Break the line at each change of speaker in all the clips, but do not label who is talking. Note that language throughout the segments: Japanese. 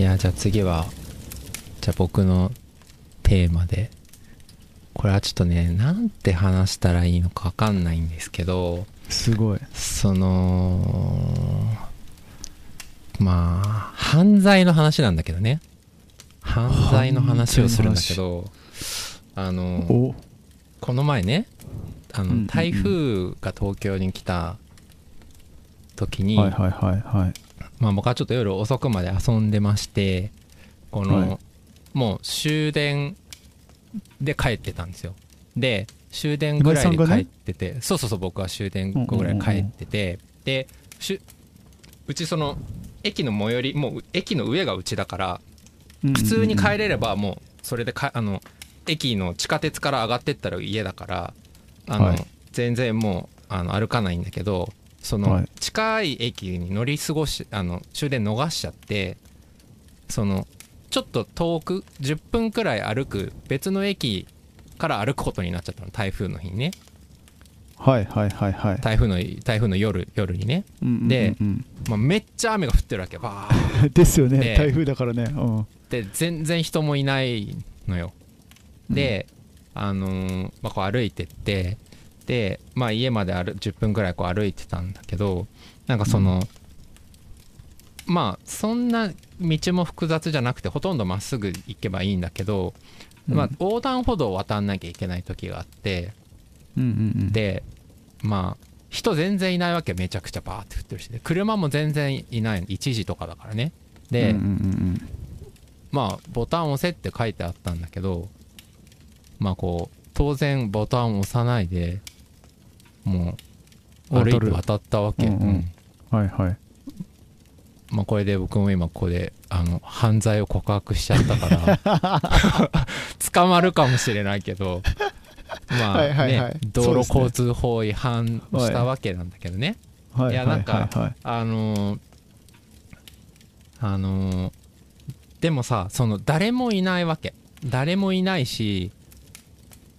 いやじゃあ次はじゃあ僕のテーマでこれはちょっとねなんて話したらいいのか分かんないんですけど
すごい。
そのまあ犯罪の話なんだけどね。犯罪の話をするんだけどあの
お。
この前ねあの台風が東京に来た時に、
はいはいはいはい
まあ、僕はちょっと夜遅くまで遊んでましてこの、
はい。
もう終電で帰ってたんですよ。で終電ぐらいで帰ってて、そうそうそう僕は終電後ぐらい帰ってて、でうちその駅の最寄りもう駅の上がうちだから普通に帰れればもうそれでかあの駅の地下鉄から上がってったら家だからあの、
はい。
全然もうあの歩かないんだけどその、
はい。
近い駅に乗り過ごしあの終電逃しちゃってそのちょっと遠く10分くらい歩く別の駅から歩くことになっちゃったの台風の日にね。
はいはいはいはい。
台風の台風の夜夜にね、
うんうんうん
で
うん。
まあ、めっちゃ雨が降ってるわけバー
ですよね。
で
台風だからね。うん。
で全然人もいないのよ。で、あのーまあ、こう歩いてってで、まあ、家まで歩10分ぐらいこう歩いてたんだけどなんかその、まあそんな道も複雑じゃなくてほとんどまっすぐ行けばいいんだけど、まあ、横断歩道を渡んなきゃいけない時があって
うんうんうん。
でまあ人全然いないわけめちゃくちゃバーって降ってるし。で車も全然いない1時とかだからね。で、
うんうんうん
まあボタンを押せって書いてあったんだけどまあこう当然ボタンを押さないでもう歩いて渡ったわけ、
うんうん。
うん。
はいはい。
まあこれで僕も今ここであの犯罪を告白しちゃったから 捕まるかもしれないけどまあ
はいはいはい。
ね道路交通法違反したわけなんだけどね。
はい。
いやなんか
はいはいはい。
あのーあのーでもさその誰もいないわけ。誰もいないし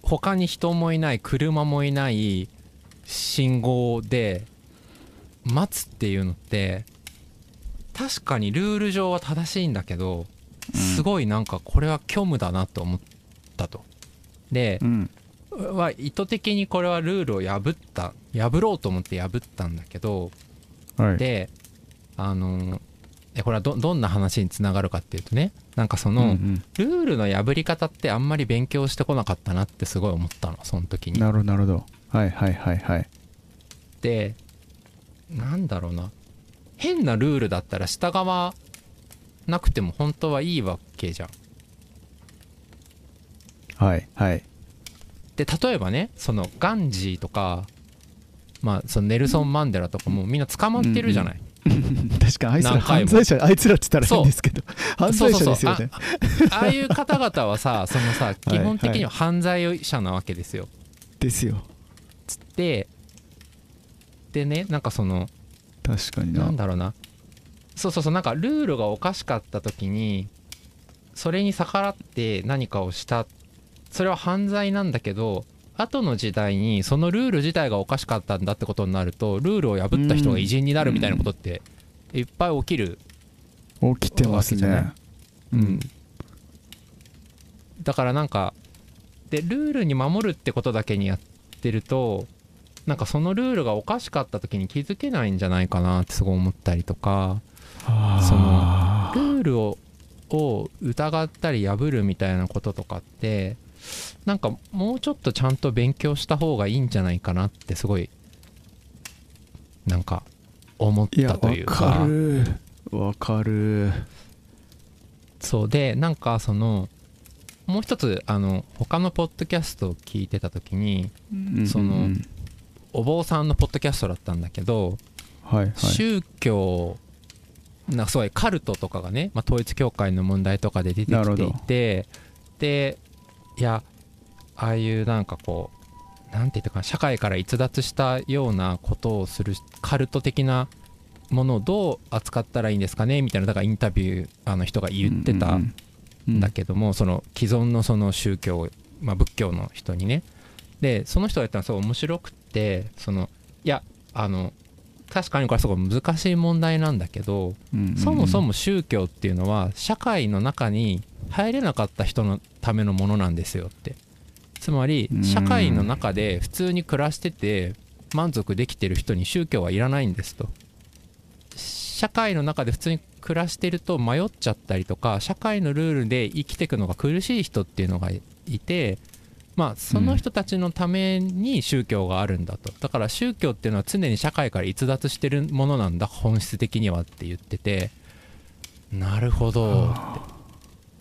他に人もいない車もいない信号で待つっていうのって確かにルール上は正しいんだけどすごいなんかこれは虚無だなと思ったと。で
うん
は意図的にこれはルールを破った破ろうと思って破ったんだけど
はい
であのえこれはどどんな話につながるかっていうとねなんかその、ルールの破り方ってあんまり勉強してこなかったなってすごい思ったのその時に。
なるほどはいはいはいはい。
でなんだろうな。変なルールだったら従わなくても本当はいいわけじゃん。
はいはい。
で例えばねそのガンジーとかまあそのネルソン・マンデラとかもみんな捕まってるじゃない。
確かにあいつら犯罪者あいつらって言ったら変ですけど犯罪者ですよね。
ああいう方々はさそのさ 基本的には犯罪者なわけですよ。
ですよ
ででねなんかその
確かにな。
なんだろうな。そうそうそうなんかルールがおかしかった時にそれに逆らって何かをしたそれは犯罪なんだけど後の時代にそのルール自体がおかしかったんだってことになるとルールを破った人が偉人になるみたいなことっていっぱい起きる、
起きてますね。
うん。だからなんかでルールに守るってことだけにやってるとなんかそのルールがおかしかった時に気づけないんじゃないかなってすごい思ったりとかそ
あ
ルールをを疑ったり破るみたいなこととかってなんかもうちょっとちゃんと勉強した方がいいんじゃないかなってすごいなんか思ったというか。
わかる。わかる。
そうでなんかそのもう一つあの他のポッドキャストを聞いてた時にその
うんうん
お坊さんのポッドキャストだったんだけど、
はいはい。
宗教なんかそういうカルトとかがね、まあ、統一教会の問題とかで出てきていてでいやああいうなんかこうなんて言ったかな社会から逸脱したようなことをするカルト的なものをどう扱ったらいいんですかねみたいなだからインタビューあの人が言ってた
うん
だけども、その既存のその宗教、まあ、仏教の人にね。でその人が言ったのはすごい面白くってそのいやあの確かにこれすごい難しい問題なんだけど、そもそも宗教っていうのは社会の中に入れなかった人のためのものなんですよって。つまり
うん。
社会の中で普通に暮らしてて満足できてる人に宗教はいらないんですと。社会の中で普通に暮らしてると迷っちゃったりとか社会のルールで生きていくのが苦しい人っていうのがいてまあその人たちのために宗教があるんだと。だから宗教っていうのは常に社会から逸脱してるものなんだ本質的にはって言ってて。なるほど。っ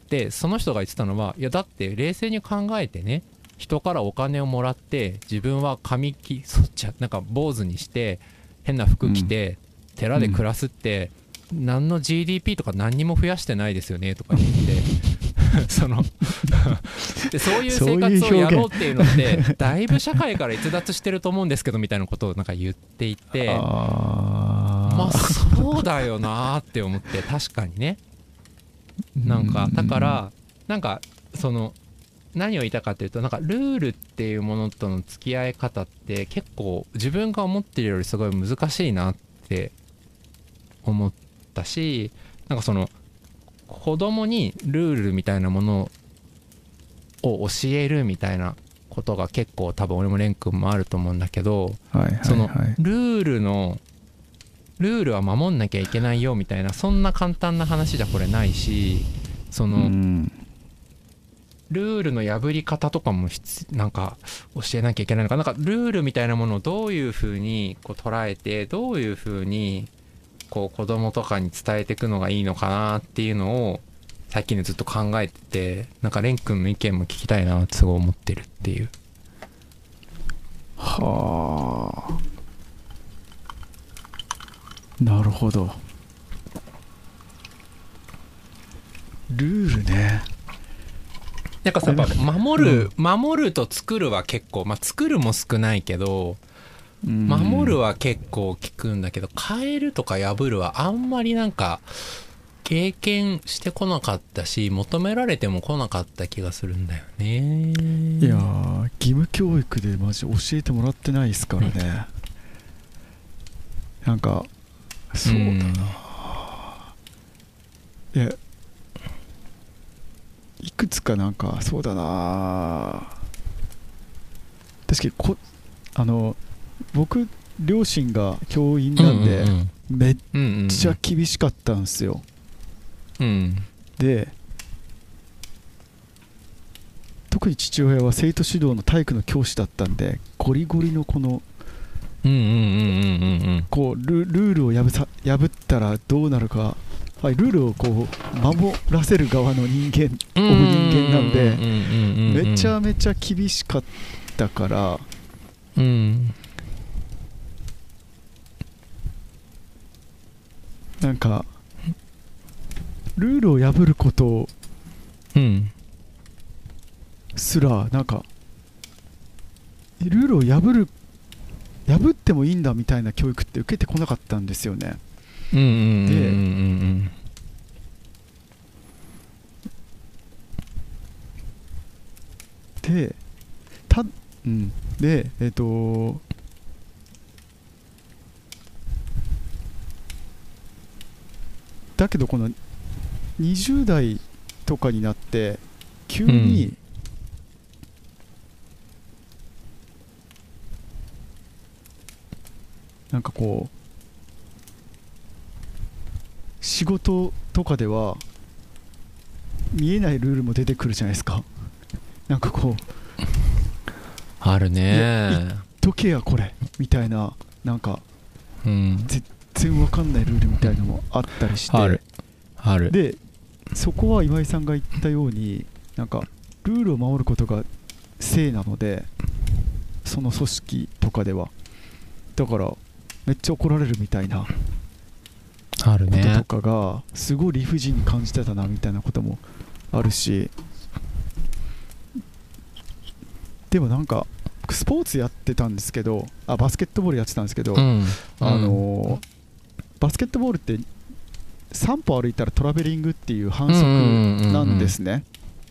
てでその人が言ってたのはいやだって冷静に考えてね人からお金をもらって自分は髪きそっちゃなんか坊主にして変な服着て、寺で暮らすって、何の GDP とか何にも増やしてないですよねとか言って そのでそういう生活をやろうっていうのってだいぶ社会から逸脱してると思うんですけどみたいなことをなんか言っていてまあそうだよなーって思って確かにね。なんかだからなんかその何を言いたかっていうとなんかルールっていうものとの付き合い方って結構自分が思ってるよりすごい難しいなって思ったしなんかその子供にルールみたいなものを教えるみたいなことが結構多分俺も蓮くんもあると思うんだけど
はいはいはい。
そのルールのルールは守んなきゃいけないよみたいなそんな簡単な話じゃこれないしその、
うん
ルールの破り方とかも必なんか教えなきゃいけないのかなんかルールみたいなものをどういうふうにこう捉えてどういうふうにこう子供とかに伝えていくのがいいのかなっていうのを最近でずっと考えててなんか蓮くんの意見も聞きたいなってすごい思ってるっていう。
はあ。なるほど。ルールね。
なんかさやっぱ守る、守ると作るは結構まあ作るも少ないけど守る
は
は結構聞くんだけど変えるとか破るはあんまりなんか経験してこなかったし求められても来なかった気がするんだよね。
いやー義務教育でマジ教えてもらってないですからね、なんかそうだな、いやいくつかなんかそうだな確かにこあの僕両親が教員なんで、
うん
めっ
うんうん。うん
ちゃ厳しかったんですよ、
うん
で特に父親は生徒指導の体育の教師だったんでゴリゴリのこのこうルルールを破さ破ったらどうなるか、はい、ルールをこう守らせる側の人間
うん。
オブ人間なんでめちゃめちゃ厳しかったから
うん
なんかルールを破ること
うん。
すらなんかルールを破る破ってもいいんだみたいな教育って受けてこなかったんですよね。
うんうんうんうん
でた、うん、でえっ、とだけどこの20代とかになって急に、
うん。
なんかこう仕事とかでは見えないルールも出てくるじゃないですか。なんかこう
あるね。
どけやこれみたいななんか
うん
全然わかんないルールみたいのもあったりして。
ある。ある。
でそこは今井さんが言ったようになんかルールを守ることが正なのでその組織とかでは。だからめっちゃ怒られるみたいなこと
あるね。
とかがすごい理不尽に感じてたなみたいなこともあるし。でもなんか僕スポーツやってたんですけどあバスケットボールやってたんですけど、
うん。
あのーバスケットボールって3歩歩いたらトラベリングっていう反則なんですね。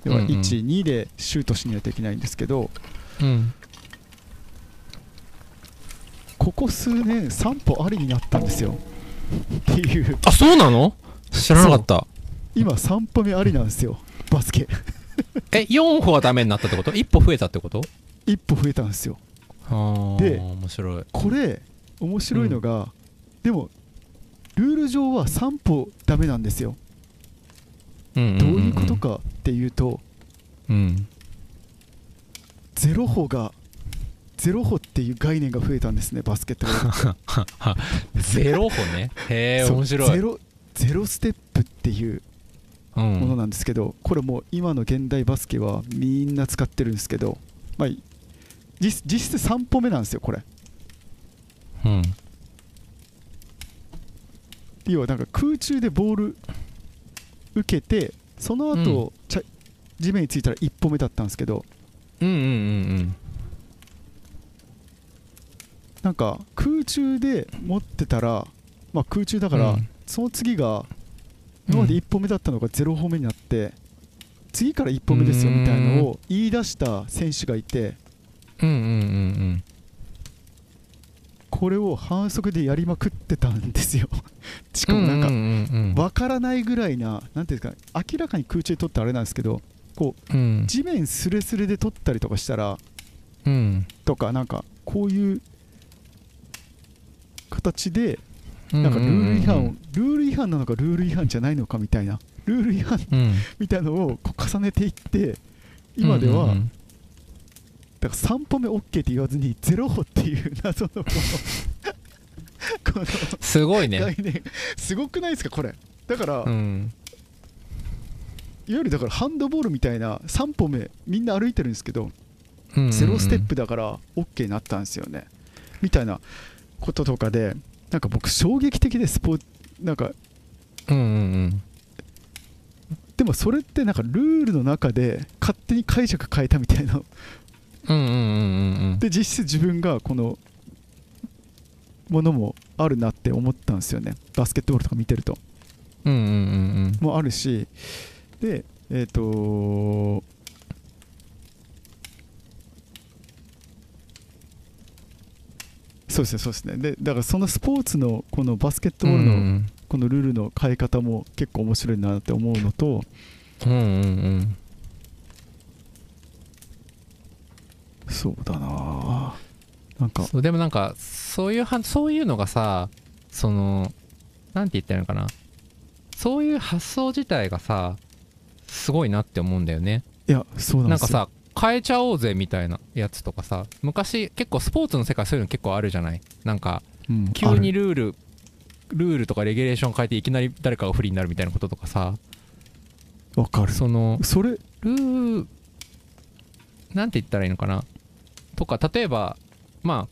要は
うんうん。
1、2でシュートしないといけないんですけど、
うん。
ここ数年散歩ありになったんですよ。っていう。
あそうなの？知らなかった。
今散歩目ありなんですよ。バスケ。
え4歩はダメになったってこと？一歩増えたってこと？
一歩増えたんですよ。で
面白い。
これ面白いのが、でもルール上は3歩ダメなんですよ。
どう
いうことかっていうと
うん。
ゼロ歩がゼロ歩っていう概念が増えたんですねバスケットボール
ゼロ歩ね。へえ面白い。
ゼロゼロステップっていう
う
もの
ん
なんですけど、これもう今の現代バスケはみんな使ってるんですけど、まあ、実実質3歩目なんですよこれ。
うん
要はなん。か空中でボール受けてその後、ちゃ地面についたら1歩目だったんですけど
うんうんうん
なんか空中で持ってたら、まあ、空中だ
うん
から、その次が今まで1歩目だったのが0歩目になって、次から1歩目ですよみたいなのを言い出した選手がいて
うんうんうんうん
これを反則でやりまくってたんですよ。し
し
かもなんか
うんうん
わからないぐらいななんていうんですか明らかに空中で取ったあれなんですけどこう
うん。
地面すれすれで取ったりとかしたら
うん。
とかなんかこういう形で
うん
なんかルール違反をルール違反なのかルール違反じゃないのかみたいなルール違反
うん。
みたいなのを重ねていって今ではだから3歩目 OK って言わずに0歩っていう謎のこの
すごいね。
概念。すごくないですかこれ。だから、いわ
うん
ゆるだからハンドボールみたいな3歩目みんな歩いてるんですけど
うんうん
ゼロステップだから OK になったんですよね。みたいなこととかでなんか僕衝撃的でスポーツなんか
うんうん。
でもそれってなんかルールの中で勝手に解釈変えたみたいなで実質自分がこのものもあるなって思ったんですよね。バスケットボールとか見てると。
うんうんうんうん。
もあるし。でえっ、とそうですねそうですね。でだからそのスポーツのこのバスケットボールの
うん
このルールの変え方も結構面白いなって思うのと
うんうん
そうだな。なんか。
そうでもなんかそういうはそういうのがさそのなんて言ったらいいのかな。そういう発想自体がさすごいなって思うんだよね。
いやそうなんですよ。
なんかさ変えちゃおうぜみたいなやつとかさ昔結構スポーツの世界そういうの結構あるじゃない？なんか
うん
急にルールルールとかレギュレーション変えていきなり誰かが不利になるみたいなこととかさ。
わかる。
その
それ
ルーなんて言ったらいいのかな？とか例えばまあ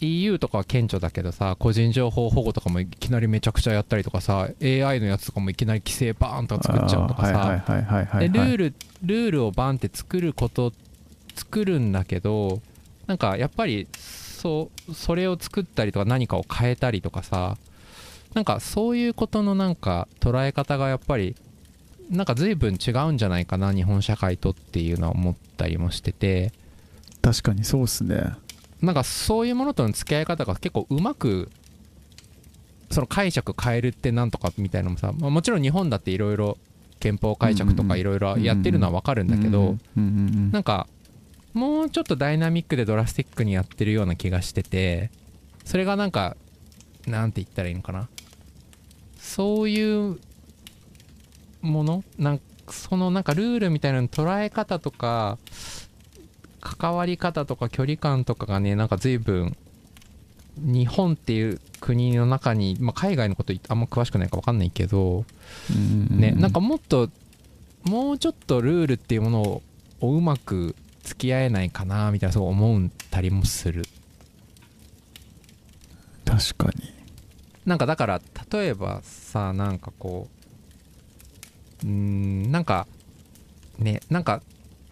EU とかは顕著だけどさ個人情報保護とかもいきなりめちゃくちゃやったりとかさ AI のやつとかもいきなり規制バーンとか作っちゃうとかさ、ルールルールをバンって作ること作るんだけどなんかやっぱりそうそれを作ったりとか何かを変えたりとかさなんかそういうことのなんか捉え方がやっぱりなんか随分違うんじゃないかな日本社会とっていうのは思ったりもしてて
確かにそうっすね。
なんかそういうものとの付き合い方が結構うまくその解釈変えるってなんとかみたいなのもさ、まあ、もちろん日本だっていろいろ憲法解釈とかいろいろやってるのはわかるんだけど、なんかもうちょっとダイナミックでドラスティックにやってるような気がしててそれがなんかなんて言ったらいいのかな。そういうもの？なんそのなんかルールみたいなの捉え方とか関わり方とか距離感とかがねなんか随分日本っていう国の中に、まあ、海外のことあんま詳しくないか分かんないけど、ね、なんかもっともうちょっとルールっていうものををうまく付き合えないかなみたいなそう思ったりもする。
確かに。
なんかだから例えばさなんかこううーんなんかねなんか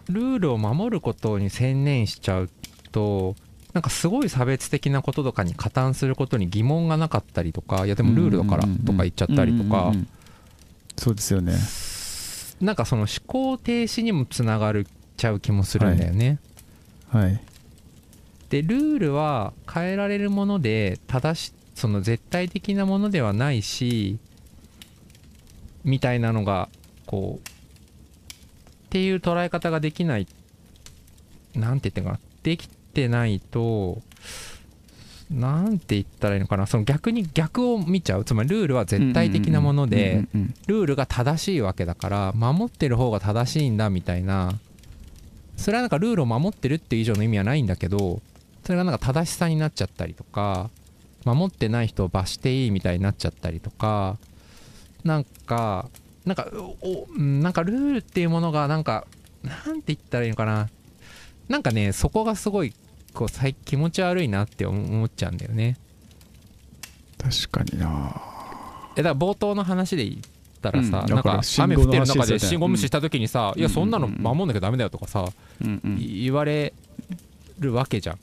ルールを守ることに専念しちゃうとなんかすごい差別的なこととかに加担することに疑問がなかったりとかいやでもルールだからとか言っちゃったりとか。
そうですよね。
なんかその思考停止にもつながるちゃう気もするんだよね、
はい。
でルールは変えられるもので正しその絶対的なものではないしみたいなのがこうっていう捉え方ができないなんて言ってんかなできてないとなんて言ったらいいのかなその逆に逆を見ちゃうつまりルールは絶対的なものでルールが正しいわけだから守ってる方が正しいんだみたいなそれはなんかルールを守ってるっていう以上の意味はないんだけどそれがなんか正しさになっちゃったりとか守ってない人を罰していいみたいになっちゃったりとかなんかなんかおうんなんかルールっていうものがなんかなんて言ったらいいのかな。なんかねそこがすごいこう最気持ち悪いなって思っちゃうんだよね。
確かにな。
えだから冒頭の話で言ったらさ、
うん
なん
だか
雨降ってる中で信号無視した時にさ、いや
うん
そんなの守んなきゃダメだよとかさ、
うんうん。
い言われるわけじゃん。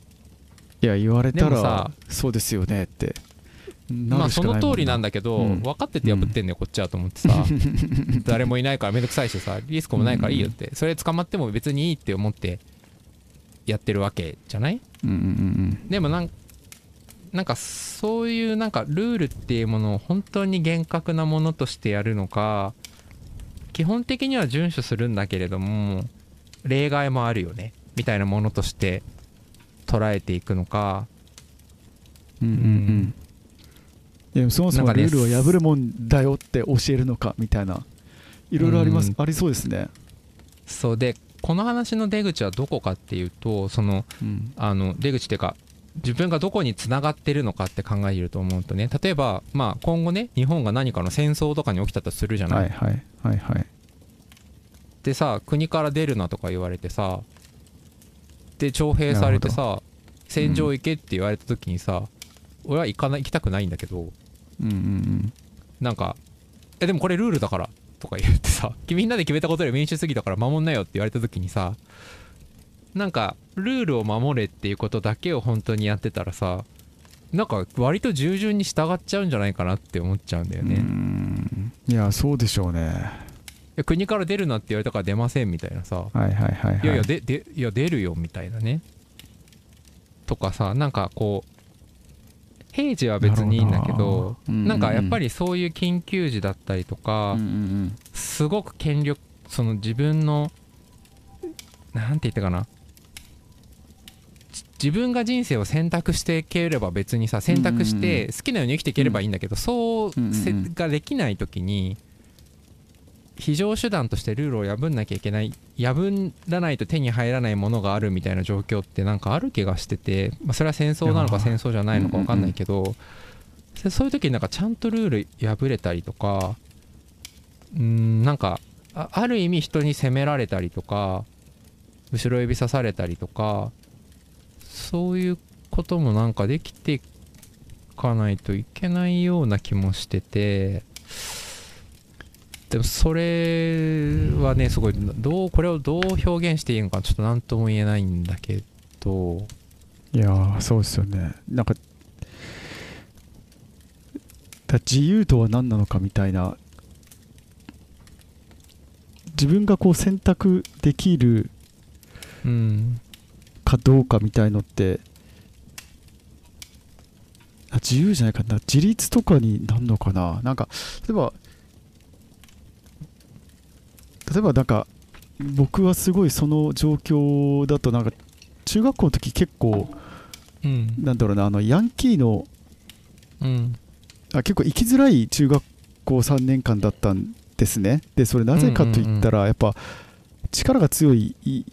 いや言われたらそうですよねって
まあその通りなんだけど、
うん。
分かってて破ってんねよこっちはと思ってさ、誰もいないからめんどくさいしさリスクもないからいいよって、それ捕まっても別にいいって思ってやってるわけじゃない？でもなんなんかそういうなんかルールっていうものを本当に厳格なものとしてやるのか基本的には遵守するんだけれども例外もあるよねみたいなものとして捉えていくのか。
うんうんうんうんいやそもそもルールを破るもんだよって教えるのかみたいないろいろあります
うん。
ありそうですね。
そうでこの話の出口はどこかっていうとその
うん。
あの出口っていうか自分がどこにつながってるのかって考えると思うとね例えば、まあ、今後ね日本が何かの戦争とかに起きたとするじゃない、
はいはいはいはい。
でさ国から出るなとか言われてさで徴兵されてさ戦場行けって言われた時にさ、俺は行かない行きたくないんだけど
うんうんうん。
なんか「えでもこれルールだから」とか言ってさ「みんなで決めたことで民主主義だから守んなよ」って言われた時にさなんかルールを守れっていうことだけを本当にやってたらさなんか割と従順に従っちゃうんじゃないかなって思っちゃうんだよね。
いやそうでしょうね。
国から出るなって言われたから出ませんみたいなさ
はいはいはいはい。
いやいやででいや出るよみたいなね。とかさなんかこう平時は別にいいんだけどなん。かやっぱりそういう緊急時だったりとか、
うんうん
すごく権力その自分のなんて言ったかな。じ自分が人生を選択していければ別にさ選択して好きなように生きていければいいんだけど、そう
うんうん。うん
せができない時に非常手段としてルールを破んなきゃいけない破らないと手に入らないものがあるみたいな状況ってなんかある気がしてて、まあ、それは戦争なのか戦争じゃないのか分かんないけど、そそういう時になんかちゃんとルール破れたりとかうーんなんかあある意味人に責められたりとか後ろ指さされたりとかそういうこともなんかできていかないといけないような気もしててでもそれはねすごいどうこれをどう表現していいのかちょっと何とも言えないんだけど。
いやそうですよね。なんかだ自由とは何なのかみたいな。自分がこう選択できるかどうかみたいのってあ自由じゃないかな。自立とかになるのかな。なんか例えば例えばなんか僕はすごいその状況だとなんか中学校の時結構
うん。
なんだろうなあのヤンキーの
うん。
あ結構生きづらい中学校3年間だったんですね。でそれなぜかといったら、やっぱ力が強いい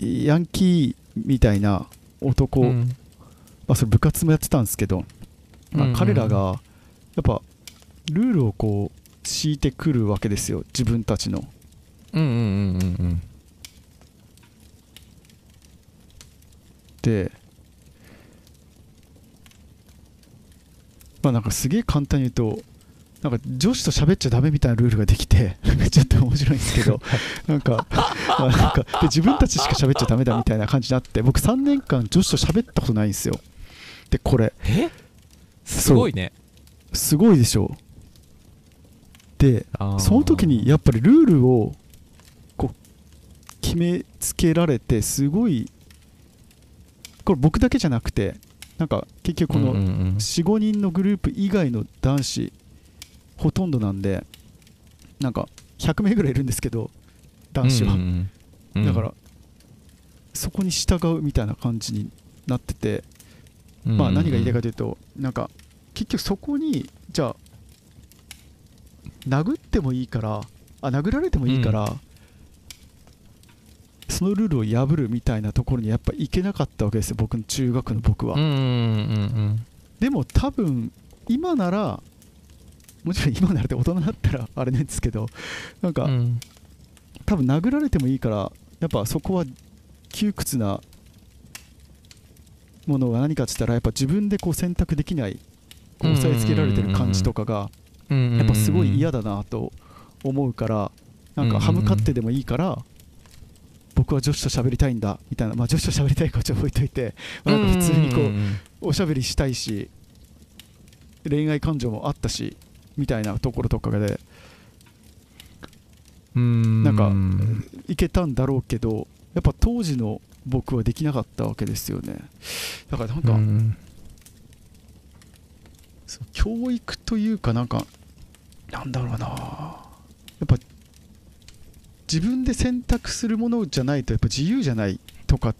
ヤンキーみたいな男、
うん。
まあ、それ部活もやってたんですけど、まあ彼らがやっぱルールをこう敷いてくるわけですよ自分たちの
うんうんうんうんうん。
でまあなんかすげえ簡単に言うとなんか女子と喋っちゃダメみたいなルールができて ちょっと面白いんですけどなんかまあなんかで自分たちしか喋っちゃダメだみたいな感じになって僕3年間女子と喋ったことないんですよ。でこれ。
え？すごいね。
すごいでしょ。でその時にやっぱりルールを決めつけられてすごいこれ僕だけじゃなくてなんか結局この
うんうんうん
45人のグループ以外の男子ほとんどなんでなんか100名ぐらいいるんですけど男子は、だからそこに従うみたいな感じになってて、まあ何が言いたいかというとなんか結局そこにじゃあ殴ってもいいからあ殴られてもいいから、そのルールを破るみたいなところにやっぱ行けなかったわけですよ僕の中学の僕は、でも多分今ならもちろん今ならって大人だったらあれなんですけどなんか、
うん。うん
多分殴られてもいいからやっぱそこは窮屈なものは何かって言ったらやっぱ自分でこう選択できないこう押さえつけられてる感じとかがやっぱすごい嫌だなと思うからなんか歯向かってでもいいから僕は女子と喋りたいんだみたいなまあ女子と喋りたいかはちょっと置いといてまあなんか普通にこ
ん
うんおしゃべりしたいし恋愛感情もあったしみたいなところとかで
うん。
なんかいけたんだろうけどやっぱ当時の僕はできなかったわけですよね。だからなんか、教育というかなんかなんだろうな。やっぱ自分で選択するものじゃないとやっぱ自由じゃないとかやっ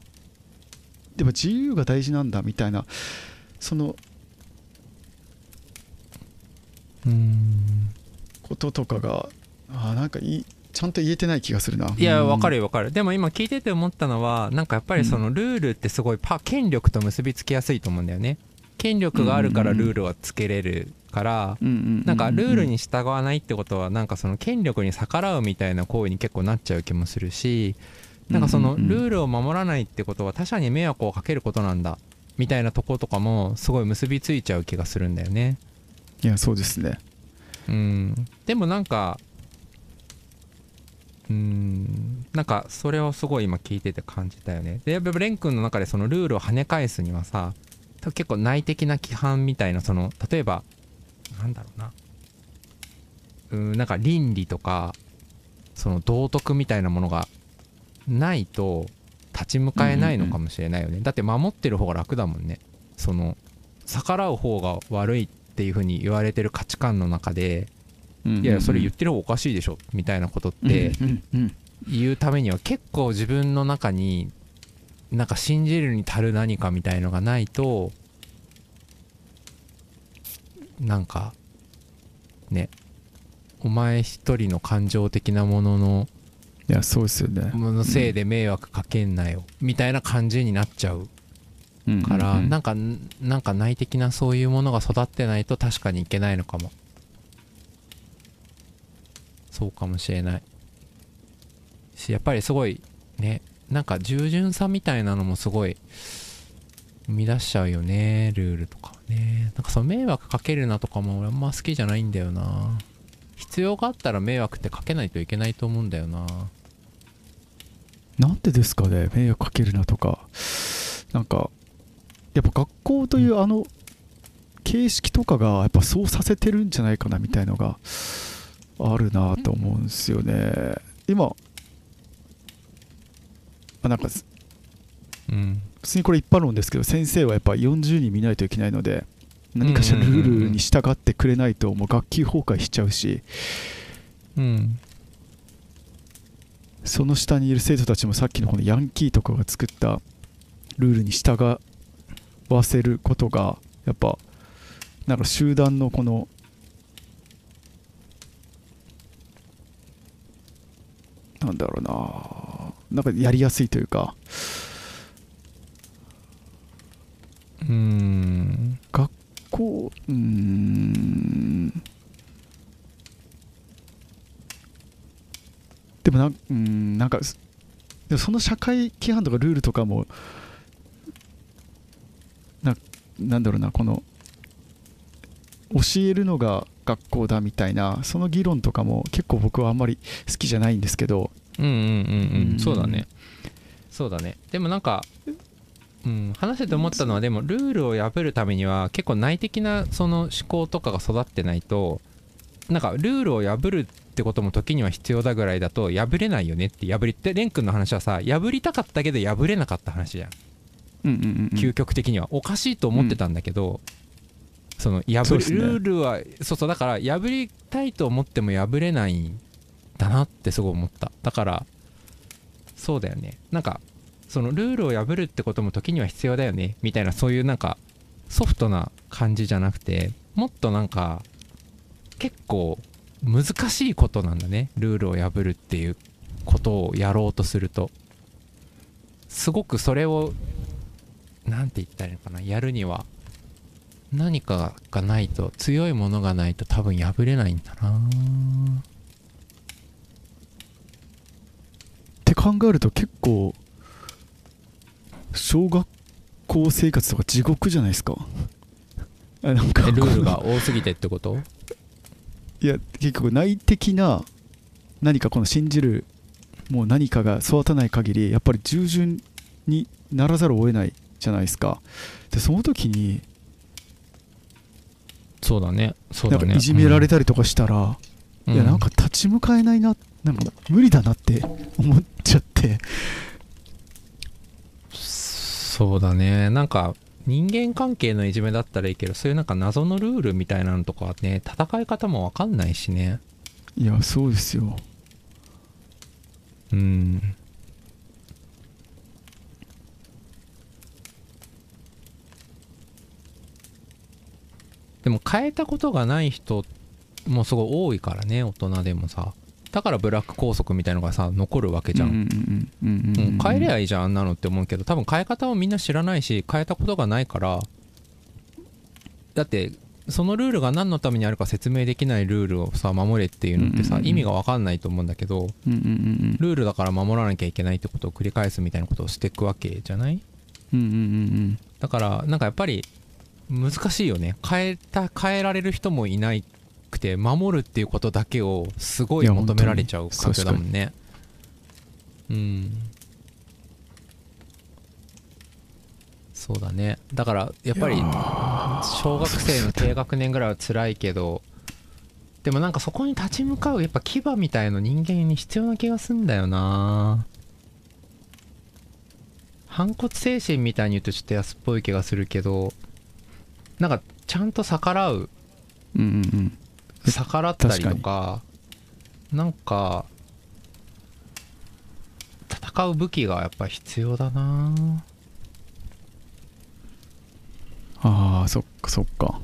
ぱ自由が大事なんだみたいなその
うん
こととかがあーなんかいいちゃんと言えてない気がするな。い
やわか
る
るよわかる。でも今聞いてて思ったのはなんかやっぱりそのルールってすごいパ権力と結びつきやすいと思うんだよね。権力があるからルールはつけれるからなんかルールに従わないってことはなんかその権力に逆らうみたいな行為に結構なっちゃう気もするしなんかそのルールを守らないってことは他者に迷惑をかけることなんだみたいなとことかもすごい結びついちゃう気がするんだよね。
いやそうですね。
うん。でもなんかうん。なんかそれをすごい今聞いてて感じたよね。でやっぱレン君の中でそのルールを跳ね返すにはさ結構内的な規範みたいなその例えばなんだろうな。うんなんか倫理とかその道徳みたいなものがないと立ち向かえないのかもしれないよね、だって守ってる方が楽だもんね。その逆らう方が悪いっていう風に言われてる価値観の中でいやそれ言ってる方がおかしいでしょみたいなことって
うんうんうん。
言うためには結構自分の中になんか信じるに足る何かみたいのがないとなんかねお前一人の感情的なものの
いやそうですよね。
ものせいで迷惑かけんなよみたいな感じになっちゃうから、
う
なんかなんか内的なそういうものが育ってないと確かにいけないのかも。そうかもしれない。しやっぱりすごいねなんか従順さみたいなのもすごい生み出しちゃうよねルールとか。はね。なんかその迷惑かけるなとかも俺あんま好きじゃないんだよな。必要があったら迷惑ってかけないといけないと思うんだよな。
なんでですかね迷惑かけるなとか。なんかやっぱ学校というあの形式とかがやっぱそうさせてるんじゃないかなみたいのがあるなと思うんですよね。今あなんか
うん
普通にこれ一般論ですけど先生はやっぱ40人見ないといけないので何かしらルールに従ってくれないともう学級崩壊しちゃうし
うん。
その下にいる生徒たちもさっきのこのヤンキーとかが作ったルールに従わせることがやっぱなんか集団のこのなんだろうななんかやりやすいというか
うん。
こううーん。でもなうーんなんかでもその社会規範とかルールとかもななんだろうなこの教えるのが学校だみたいなその議論とかも結構僕はあんまり好きじゃないんですけど。
うんうんうんう
うんん。
そうだね。そうだね。でもなんかうん話してて思ったのはでもルールを破るためには結構内的なその思考とかが育ってないとなんかルールを破るってことも時には必要だぐらいだと破れないよねって破りってレン君の話はさ破りたかったけど破れなかった話じゃん。
うんうんうんうん。
究極的にはおかしいと思ってたんだけど、その破り
そうですね。
ルールはそうそうだから破りたいと思っても破れないんだなってすごい思った。だからそうだよね。なんかそのルールを破るってことも時には必要だよね。みたいなそういうなんかソフトな感じじゃなくてもっとなんか結構難しいことなんだね。ルールを破るっていうことをやろうとすると。すごくそれをなんて言ったらいいのかな。やるには何かがないと強いものがないと多分破れないんだな。
って考えると結構小学校生活とか地獄じゃないですか。あなんか。
えルールが多すぎてってこと？
いや結局内的な何かこの信じるもう何かが育たない限りやっぱり従順にならざるを得ないじゃないですか。でその時に
そうだね。そうだね。
なんかいじめられたりとかしたら、
うん。
いやなんか立ち向かえないななんか無理だなって思っちゃって
そうだね。なんか人間関係のいじめだったらいいけどそういうなんか謎のルールみたいなのとかはね戦い方もわかんないしね。
いやそうですよ。
うん。でも変えたことがない人もすごい多いからね大人でもさだからブラック校則みたいのがさ残るわけじゃん、変えりゃいいじゃんあんなのって思うけど多分変え方をみんな知らないし変えたことがないからだってそのルールが何のためにあるか説明できないルールをさ守れっていうのってさ、意味が分かんないと思うんだけどルールだから守らなきゃいけないってことを繰り返すみたいなことをしていくわけじゃないだからなんかやっぱり難しいよね変えた変えられる人もいなくて守るっていうことだけをすごい求められちゃう環境だもんね。うん。そうだね。だからやっぱり小学生の低学年ぐらいは辛いけどでもなんかそこに立ち向かうやっぱ牙みたいの人間に必要な気がすんだよな。反骨精神みたいに言うとちょっと安っぽい気がするけどなんかちゃんと逆らう。
うんうんうん
逆らったりとかなんか戦う武器がやっぱ必要だな。
ああそっかそっか。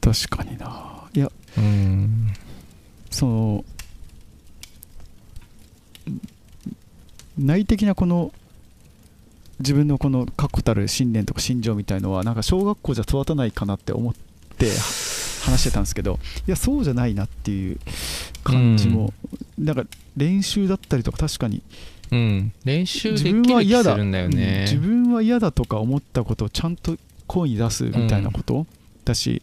確かにな。いや
うん。
その内的なこの自分のこの確固たる信念とか心情みたいのはなんか小学校じゃ育たないかなって思って話してたんですけどいやそうじゃないなっていう感じも、なんか練習だったりとか確かに
うん。練習で
自
きる気
分は嫌だ
するんだよね。
うん。自分は嫌だとか思ったことをちゃんと声に出すみたいなこと、だし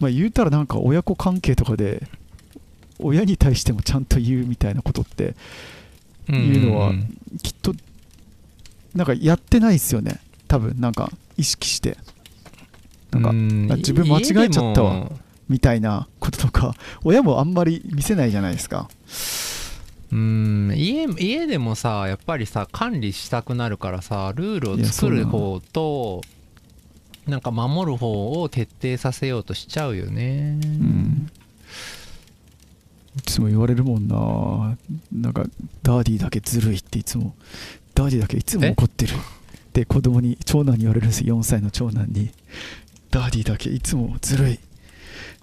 まあ言うたらなんか親子関係とかで親に対してもちゃんと言うみたいなことっていうのはきっとなんかやってないですよね。多分なんか意識して。なんか自分間違えちゃったわ。みたいなこととか。親もあんまり見せないじゃないですか。
うん。家家でもさやっぱりさ管理したくなるからさルールを作る方となんか守る方を徹底させようとしちゃうよね。
うんいつも言われるもんな。なんかダーディーだけずるいっていつも。ダーディーだけいつも怒ってる。って子供に長男に言われるんですよ。4歳の長男に。ダーディーだけいつもずるい。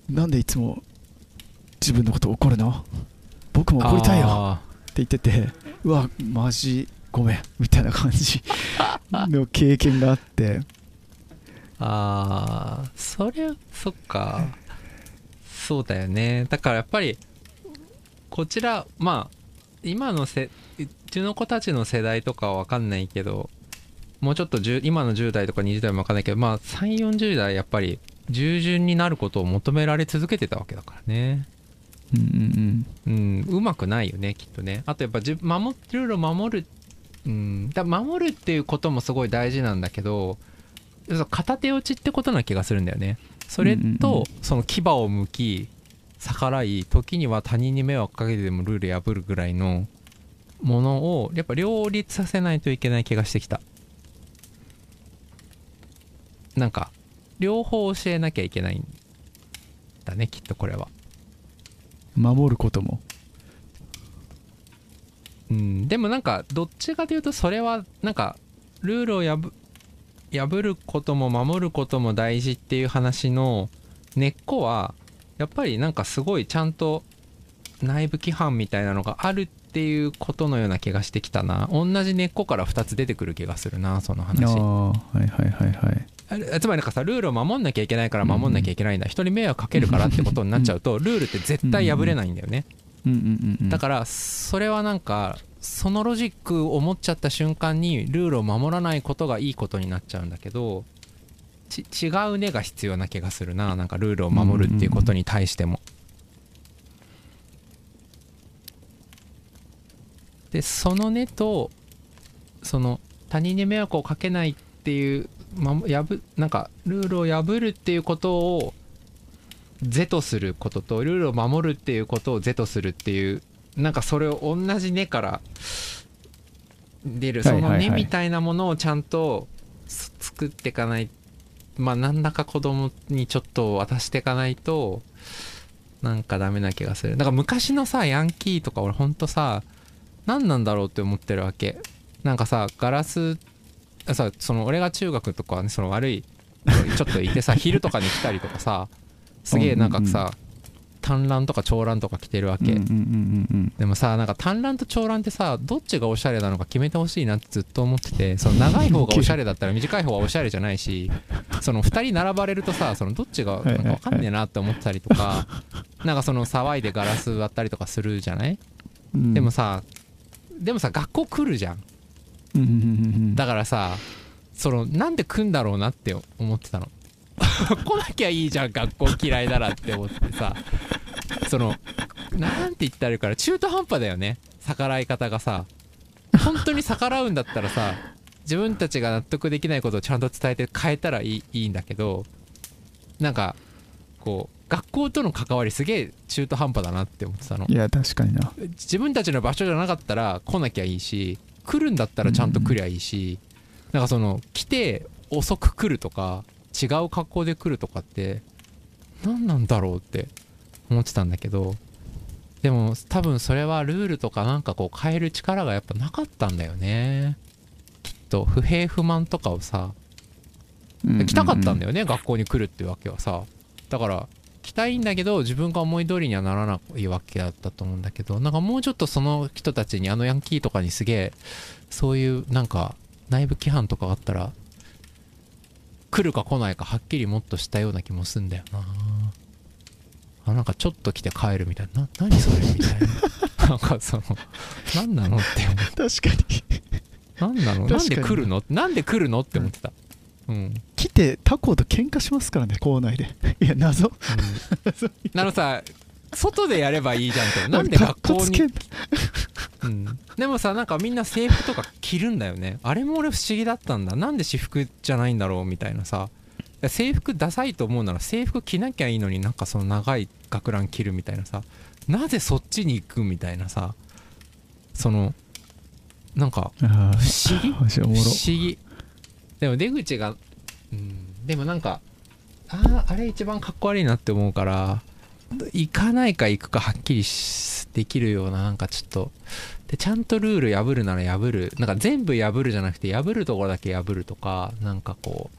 なんでいつも自分のこと怒るの？僕も怒りたいよ。
あ
って言っててうわマジごめんみたいな感じ の経験があって。
ーあーそりゃそっか。そうだよね。だからやっぱりこちらまあ今のせうちの子たちの世代とかは分かんないけどもうちょっと10今の10代とか20代も分かんないけどまあ3 4 0代やっぱり従順になることを求められ続けてたわけだからね。
うんうん
うん。うまくないよねきっとね。あとやっぱ自分守ルールを守るうんだ守るっていうこともすごい大事なんだけど片手落ちってことな気がするんだよね。それとその牙を向き逆らい時には他人に迷惑かけてでもルール破るぐらいのものをやっぱ両立させないといけない気がしてきたなんか両方教えなきゃいけないんだねきっとこれは
守ることも
うんでもなんかどっちかというとそれはなんかルールを破破ることも守ることも大事っていう話の根っこはやっぱりなんかすごいちゃんと内部規範みたいなのがあるっていうことのような気がしてきたな。同じ根っこから2つ出てくる気がするなその
ああ
話
はいはいはいはい。
つまりなんかさルールを守んなきゃいけないから守んなきゃいけないんだ、人に迷惑かけるからってことになっちゃうとルールって絶対破れないんだよね、
うんうんうんうん。
だからそれはなんかそのロジックを持っちゃった瞬間にルールを守らないことがいいことになっちゃうんだけどち違う根が必要な気がするな。なんかルールを守るっていうことに対しても。でその根とその他人に迷惑をかけないっていう、ま、やぶなんかルールを破るっていうことを是とすることとルールを守るっていうことを是とするっていうなんかそれを同じ根から出る。その根みたいなものをちゃんとす作っていかないまあ何らか子供にちょっと渡していかないとなんかダメな気がする。だから昔のさヤンキーとか俺ほんとさ何なんだろうって思ってるわけ。なんかさガラスあさその俺が中学とかねその悪いちょっといてさ 昼とかに来たりとかさすげえなんかさ短乱とか長乱とか着てるわけ、
うんうんうんうん
でもさなんか短乱と長乱ってさどっちがおしゃれなのか決めてほしいなってずっと思っててその長い方がおしゃれだったら短い方はおしゃれじゃないし その2人並ばれるとさそのどっちがなんか分かんねえなって思ったりとかなんかその騒いでガラス割ったりとかするじゃない？
うん。
でもさでもさ学校来るじゃん
うんうんうんうん。
だからさそのなんで来んだろうなって思ってたの 来なきゃいいじゃん学校嫌いならって思ってさ。そのなんて言ったらいいから中途半端だよね。逆らい方がさ。本当に逆らうんだったらさ自分たちが納得できないことをちゃんと伝えて変えたらいいいいんだけどなんかこう学校との関わりすげえ中途半端だなって思ってたの。
いや確かにな。
自分たちの場所じゃなかったら来なきゃいいし来るんだったらちゃんと来りゃいいし、なんかその来て遅く来るとか違う格好で来るとかって何なんだろうって思ってたんだけどでも多分それはルールとかなんかこう変える力がやっぱなかったんだよね。きっと不平不満とかをさ来たかったんだ
よ
よね、学校に来るってわけはさ。だから来たいんだけど自分が思い通りにはならないわけだったと思うんだけどなんかもうちょっとその人たちにあのヤンキーとかにすげえそういうなんか内部規範とかあったら来るか来ないかはっきりもっとしたような気もすんだよな。あなんかちょっと来て帰るみたいな。な何それみたいな。なんかその何なのって思う
確かに。
何なの？なんで来るの？なんで来るのって思ってた。うん。
来て他校と喧嘩しますからね校内で。いや謎。
あのさ外でやればいいじゃんって。なんで学校に？うん、でもさなんかみんな制服とか着るんだよね。あれも俺不思議だったんだ。なんで私服じゃないんだろうみたいなさ。制服ダサいと思うなら制服着なきゃいいのになんかその長い学ラン着るみたいなさ。なぜそっちに行くみたいなさ。そのなんか
あ
不思議？不思議。でも出口がうん。でもなんかあーあれ一番かっこ悪いなって思うから行かないか行くかはっきりしできるようななんかちょっと。でちゃんとルール破るなら破る。なんか全部破るじゃなくて破るところだけ破るとかなんかこ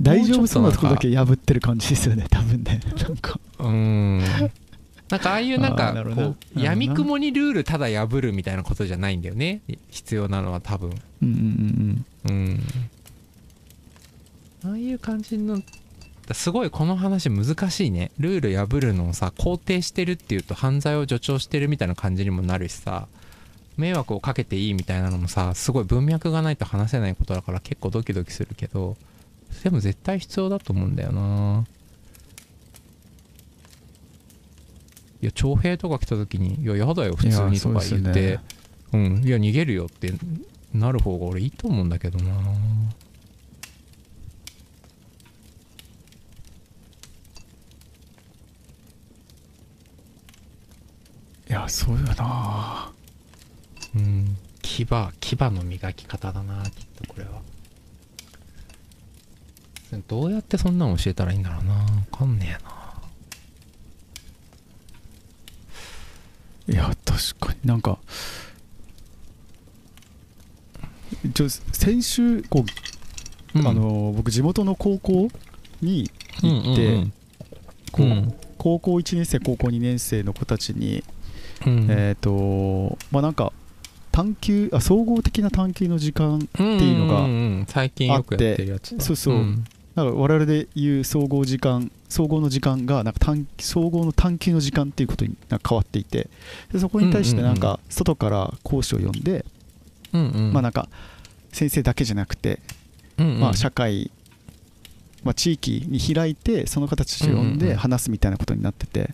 大丈夫そうなとこだけ破ってる感じですよね多分ね。なんか。
うん。なんかああいうなん
あ
かこうやみくもにルールただ破るみたいなことじゃないんだよね。必要なのは多分。
うんうんうん。
うん。ああいう感じのすごいこの話難しいね。ルール破るのをさ肯定してるっていうと犯罪を助長してるみたいな感じにもなるしさ。迷惑をかけていいみたいなのもさすごい文脈がないと話せないことだから結構ドキドキするけど。でも絶対必要だと思うんだよな。いや徴兵とか来た時に「いややだよ普通に」とか言って。
うね「
うん。いや逃げるよ」ってなる方が俺いいと思うんだけどな
そうよな。
うん。牙牙の磨き方だなきっとこれは。どうやってそんなの教えたらいいんだろうな。分かんねえな。い
や確かになんかちょ先週こう、あの僕地元の高校に行って、こう高校1年生高校2年生の子たちに、
うん。
えっ、とまあなんか探究あ総合的な探究の時間
って
いうのが
んんん最近よくやってるやつだ
そうそう。ん。なんか我々で言う総合時間総合の時間がなんか探総合の探究の時間っていうことになんか変わっていてでそこに対してなんか外から講師を呼んで、
うんうん。
まあなんか先生だけじゃなくて、
うんうん。
まあ社会、まあ、地域に開いてその方たちを呼んで話すみたいなことになってて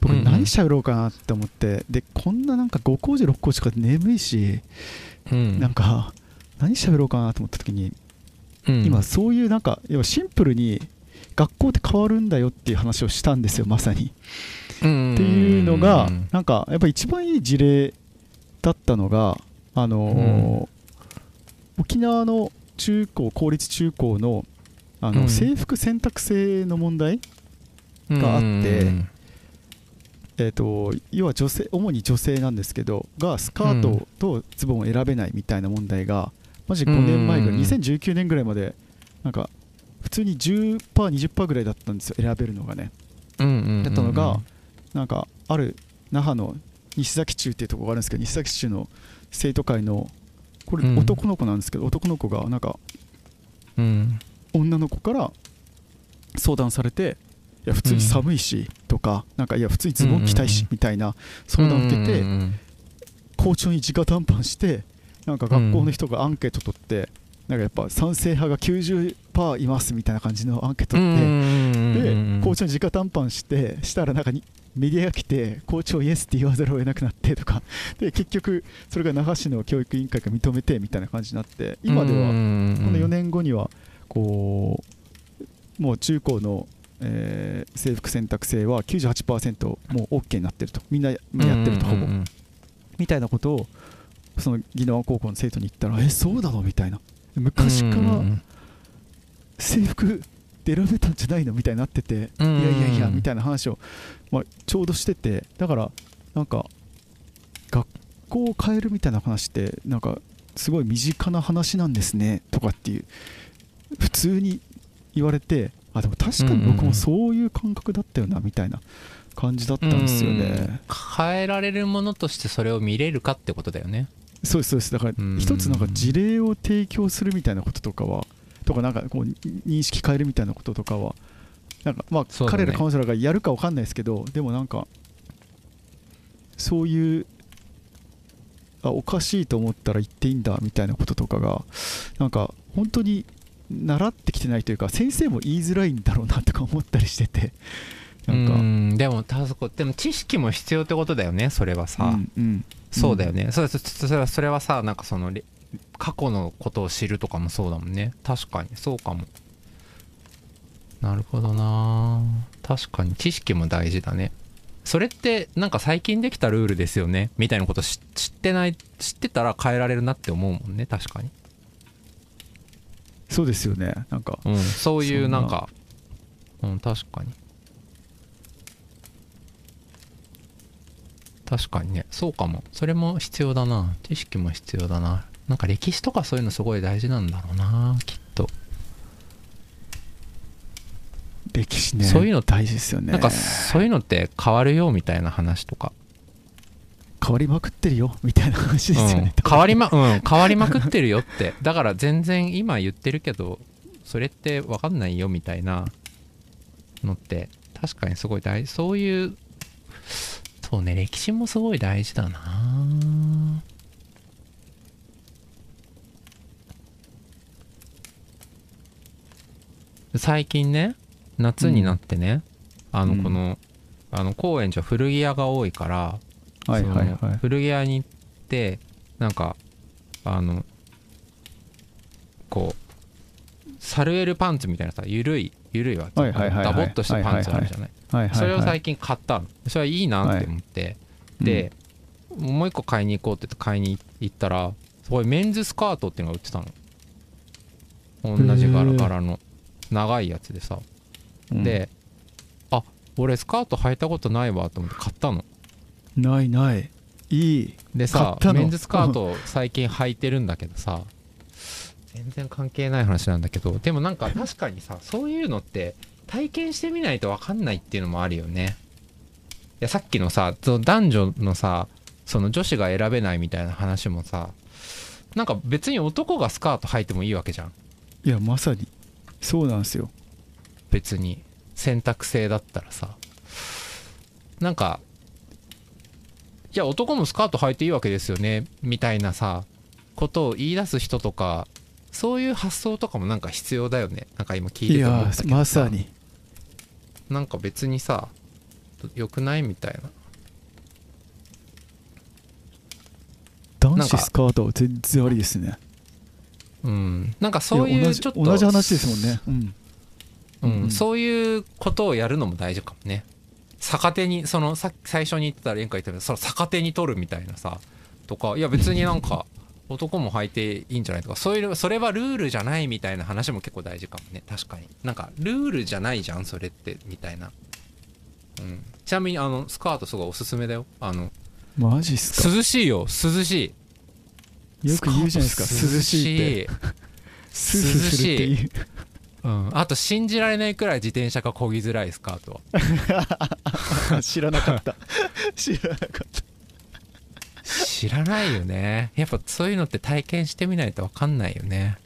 僕何喋ろうかなって思ってでこんななんか5工事6工事とか眠いし
うん。
なんか何喋ろうかなと思った時に
うん。
今そういうなんか要はシンプルに学校って変わるんだよっていう話をしたんですよまさに。っていうのがなんかやっぱ一番いい事例だったのがあのー沖縄の中高公立中高のあの
うん。
制服選択制の問題、があってえー、と要は女性主に女性なんですけどがスカートとズボンを選べないみたいな問題がマジ5年前ぐらい
うん。
2019年ぐらいまでなんか普通に 10%20% ぐらいだったんですよ選べるのがね。だ
だ
ったのがなんかある那覇の西崎中っていうところがあるんですけど西崎中の生徒会のこれ
うん。
男の子なんですけど、男の子がなんか
うん
女の子から相談されていや普通に寒いしとか、なんかいや普通にズボン着たいしみたいな相談を受けて、校長に直談判してなんか学校の人がアンケート取って、なんかやっぱ賛成派が90%いますみたいな感じのアンケート取って、で校長に直談判してしたらなんかにメディアが来て校長イエスって言わざるを得なくなってとか。で結局それが那覇市の教育委員会が認めてみたいな感じになって今ではこの4年後にはこうもう中高の、えー制服選択制は98%もう OK になってると。みんなやってるとほぼ。みたいなことをその宜野湾高校の生徒に言ったらえそうなの？みたいな。昔から制服で選べたんじゃないの？みたいになってて、いやいやいやみたいな話を、まあ、ちょうどしててだからなんか学校を変えるみたいな話ってなんかすごい身近な話なんですねとかっていう普通に言われてあでも確かに僕もそういう感覚だったよなみたいな感じだったんですよね、
変えられるものとしてそれを見れるかってことだよね。
そうですそうです。だから
うん。
一つなんか事例を提供するみたいなこととかはとかなんかこう認識変えるみたいなこととかはなんかまあ彼らカウンセラーがやるかわかんないですけどでもなんかそういうあおかしいと思ったら言っていいんだみたいなこととかがなんか本当に習ってきてないというか先生も言いづらいんだろうなとか思ったりしててなんか。
うんでもたそこでも知識も必要ってことだよねそれはさ、
うんうん
そうだよね、それそそれはそれはさなんかそのれ過去のことを知るとかもそうだもんね。確かに。そうかも。なるほどな。確かに知識も大事だね。それってなんか最近できたルールですよね。みたいなこと知知ってない知ってたら変えられるなって思うもんね確かに
そうですよね。なんか。
うん。そういうんなんかうん確かに。確かにね。そうかも。それも必要だな。知識も必要だな。なんか歴史とかそういうのすごい大事なんだろうなきっと。
歴史ね。
そういうの
大事ですよね。
なんかそういうのって変わるよみたいな話とか、
変わりまくってるよみたいな話ですよね、
うん、変わりまうん。変わりまくってるよって。だから全然今言ってるけどそれって分かんないよみたいなのって確かにすごい大事そういうそうね歴史もすごい大事だな。最近ね夏になってね、あ
うん。
のこの、あの高円寺は古着屋が多いから
はいはいはい。
古着屋に行ってなんかあのこうサルエルパンツみたいなさゆるいゆるいわ
はいはいはいはい。
ダボっとしたパンツあるじゃない？
はいはいはい
それを最近買ったの。それはいいなって思って、でもう一個買いに行こうって言って買いに行ったらそこにメンズスカートっていうのが売ってたの。同じ柄柄の長いやつでさ、
うん。
であ俺スカート履いたことないわと思って買ったの
ないない。いい。
でさメンズスカート 最近履いてるんだけどさ全然関係ない話なんだけどでもなんか確かにさそういうのって体験してみないと分かんないっていうのもあるよね。いやさっきのさその男女のさその女子が選べないみたいな話もさなんか別に男がスカート履いてもいいわけじゃん。
いやまさに。そうなんですよ。
別に。選択制だったらさ。なんかいや男もスカート履いていいわけですよねみたいなさことを言い出す人とかそういう発想とかもなんか必要だよね。なんか今聞い
い
てて思っ
や
たけど
まさに。
なんか別にさ良くないみたいな。
男子スカートは全然ありですね。
うん。なんかそう
い
うちょっと
同じ話ですもんね。うん。
うん
うん。
そういうことをやるのも大事かもね逆手にそのさ最初に言ってた連歌言ったけどその逆手に取るみたいなさとかいや別になんか男も履いていいんじゃないとかそういうそれはルールじゃないみたいな話も結構大事かもね確かになんかルールじゃないじゃんそれってみたいな、うん、ちなみにあのスカートすごいおすすめだよあの
マジっすか
涼しいよ涼しい
よく言うじゃないですか涼しいってスースーするっていう
ん、あと信じられないくらい自転車が漕ぎづらいスカートは
知らなかった。知らなかった。
知らないよね。やっぱそういうのって体験してみないと分かんないよね。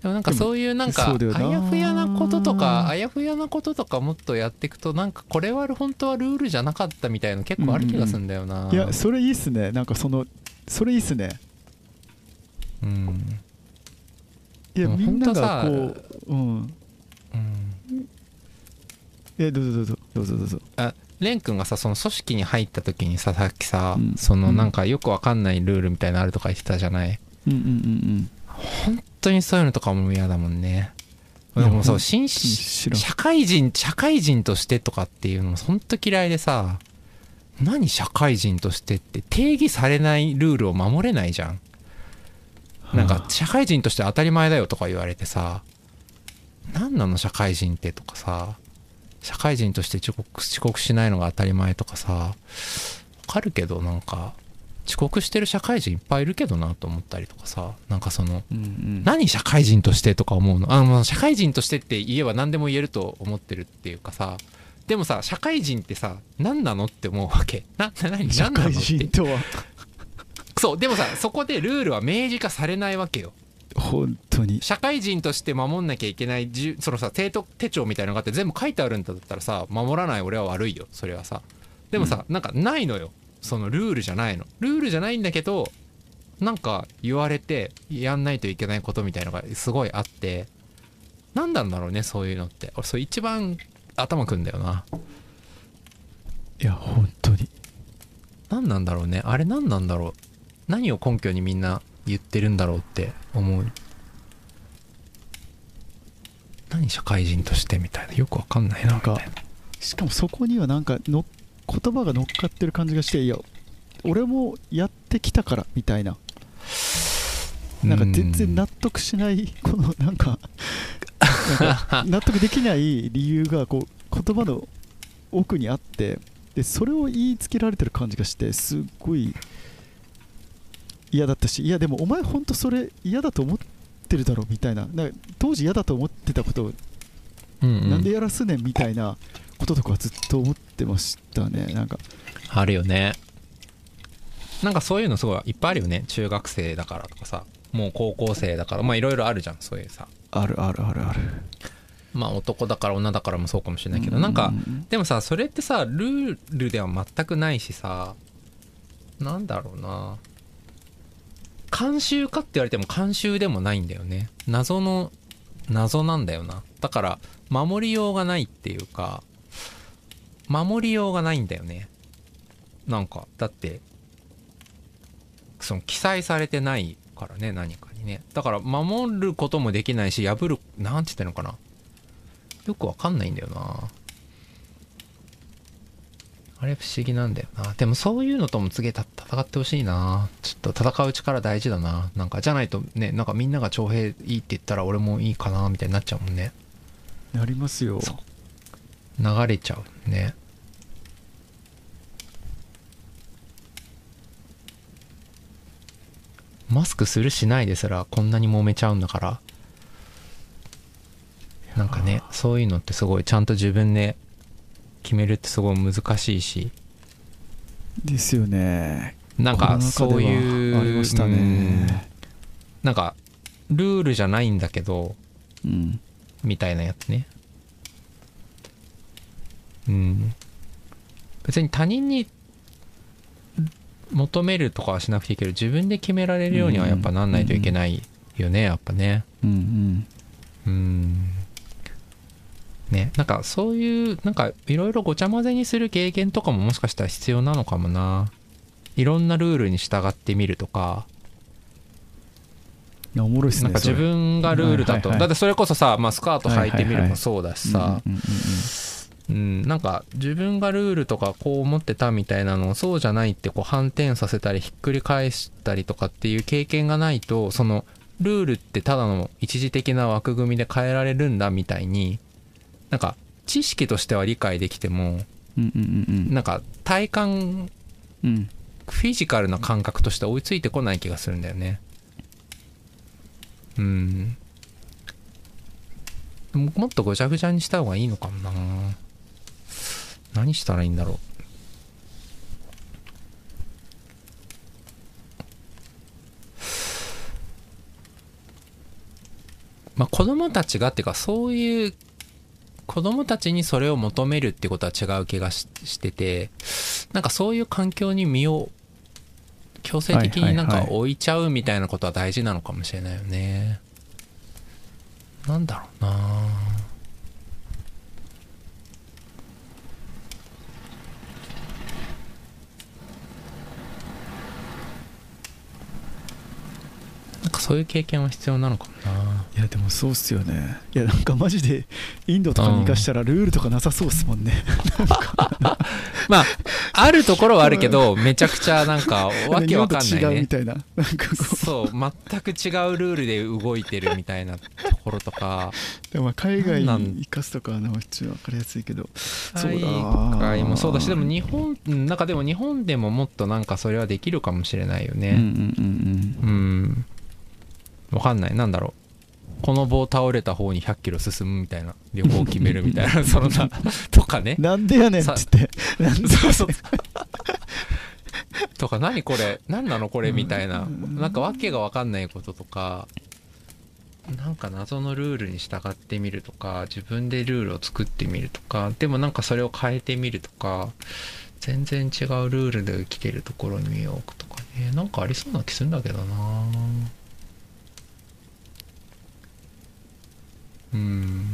でもなんかそういうなんかあやふやなこととかあやふやなこととかもっとやっていくとなんかこれは本当はルールじゃなかったみたいの結構ある気がするんだよな、
いやそれいいっすね。なんかそのそれいいっすね。
うん。
いや
でも
みんながこううん
うん。
えどうぞどうぞ。どうぞどうぞ。
レン君がさその組織に入った時にささっきさ、
うん。
そのなんかよくわかんないルールみたいなのあるとか言ってたじゃない？
うんうんうん
本当にそういうのとかも嫌だもんね。でもそう新社会人社会人としてとかっていうのも本当嫌いでさ何社会人としてって定義されないルールを守れないじゃん。なんか社会人として当たり前だよとか言われてさ何なの社会人ってとかさ社会人として遅刻遅刻しないのが当たり前とかさわかるけどなんか遅刻してる社会人いっぱいいるけどなと思ったりとかさなんかその
うんうん。
何社会人としてとか思うの？あの社会人としてって言えば何でも言えると思ってるっていうかさでもさ社会人ってさ何なのって思うわけ。なな何
社会
何なのって。
人とは。
そうでもさそこでルールは明示化されないわけよ
本当に。
社会人として守んなきゃいけないじゅそのさ生徒手帳みたいなのがあって全部書いてあるんだったらさ守らない俺は悪いよ。それはさ。でもさ、なんかないのよ。そのルールじゃないの。ルールじゃないんだけどなんか言われてやんないといけないことみたいのがすごいあって。何なんだろうねそういうのって。俺それ一番頭くんだよな。い
や本当に。
何なんだろうね。あれ何なんだろう。何を根拠にみんな言ってるんだろうって思う。何社会人としてみたいな。よくわかんないな
なんか
みたいな。
しかもそこにはなんかの言葉が乗っかってる感じがしていや俺もやってきたからみたいな。なんか全然納得しないこのなんかなんか 納得できない理由がこう言葉の奥にあってでそれを言いつけられてる感じがしてすっごい嫌だったしいやでもお前ほんとそれ嫌だと思ってるだろみたいな。なんか当時嫌だと思ってたことを
うんうん。
なんでやらすねんみたいなこととかはずっと思ってましたね。なんか。
あるよね。なんかそういうのすごいいっぱいあるよね。中学生だからとかさ。もう高校生だから。まあいろいろあるじゃんそういうさ。
あるあるあるある。
まあ男だから女だからもそうかもしれないけど。なんか
うん。
でもさそれってさルールでは全くないしさ。なんだろうな慣習かって言われても慣習でもないんだよね。謎の謎なんだよな。だから守りようがないっていうか守りようがないんだよね。なんかだってその記載されてないからね何かにね。だから守ることもできないし破るなんて言ってんのかな。よくわかんないんだよな。あれ不思議なんだよな。でもそういうのとも次戦ってほしいな。ちょっと戦う力大事だな。なんかじゃないとねなんかみんなが徴兵いいって言ったら俺もいいかなみたいになっちゃうもんね。
なりますよ。
流れちゃうね。マスクするしないですらこんなに揉めちゃうんだから。なんかねそういうのってすごい。ちゃんと自分で決めるってすごい難しいし。
ですよね。
なんかそういう
ありました
うん。
ね
なんかルールじゃないんだけど
うん。
みたいなやつね。うん。別に他人に求めるとかはしなくていいけど自分で決められるようにはやっぱなんないといけないよねやっぱね。
うんうん。
うんね。なんかそういうなんかいろいろごちゃ混ぜにする経験とかももしかしたら必要なのかもな。いろんなルールに従ってみるとか。
おもろいっすね
なんか自分がルールだと、だってそれこそさ、まあ、スカート履いてみるもそうだし
そ
さ、
うん、
なんか自分がルールとかこう思ってたみたいなのをそうじゃないってこう反転させたりひっくり返したりとかっていう経験がないとそのルールってただの一時的な枠組みで変えられるんだみたいになんか知識としては理解できても
うんうんうんうん。
なんか体感
うん
フィジカルな感覚として追いついてこない気がするんだよね。うん。ももっとごちゃごちゃにした方がいいのかもな。何したらいいんだろう。まあ子供たちがっていうかそういう子供たちにそれを求めるってことは違う気がししててなんかそういう環境に身を強制的になんか置いちゃうみたいなことは大事なのかもしれないよね。なんだろうななんかそういう経験は必要なのかもな。い
やでもそうっすよね。いやなんかマジでインドとかに行かしたらルールとかなさそうっすもんね。
まああるところはあるけどめちゃくちゃなんかわけわかんないね。
違うみたいな。なんかこ
そう全く違うルールで動いてるみたいなところとか。
うでもまあ海外に生かすとかはなんか普通分かりやすいけど。
海外もそうだしでも日本うんなんかでも日本でももっとなんかそれはできるかもしれないよね。
うんうんうん。
うんわかんない。なんだろう。この棒倒れた方に100キロ進むみたいな。旅行を決めるみたいな。そのな。とかね。
うんなんでやねんっつって。なんで
そうそう。とか何これ？何なのこれみたいな。
うん
なんかわけが分かんないこととか。なんか謎のルールに従ってみるとか。自分でルールを作ってみるとか。でもなんかそれを変えてみるとか。全然違うルールで生きてるところに身を置くとかね。なんかありそうな気するんだけどなうん。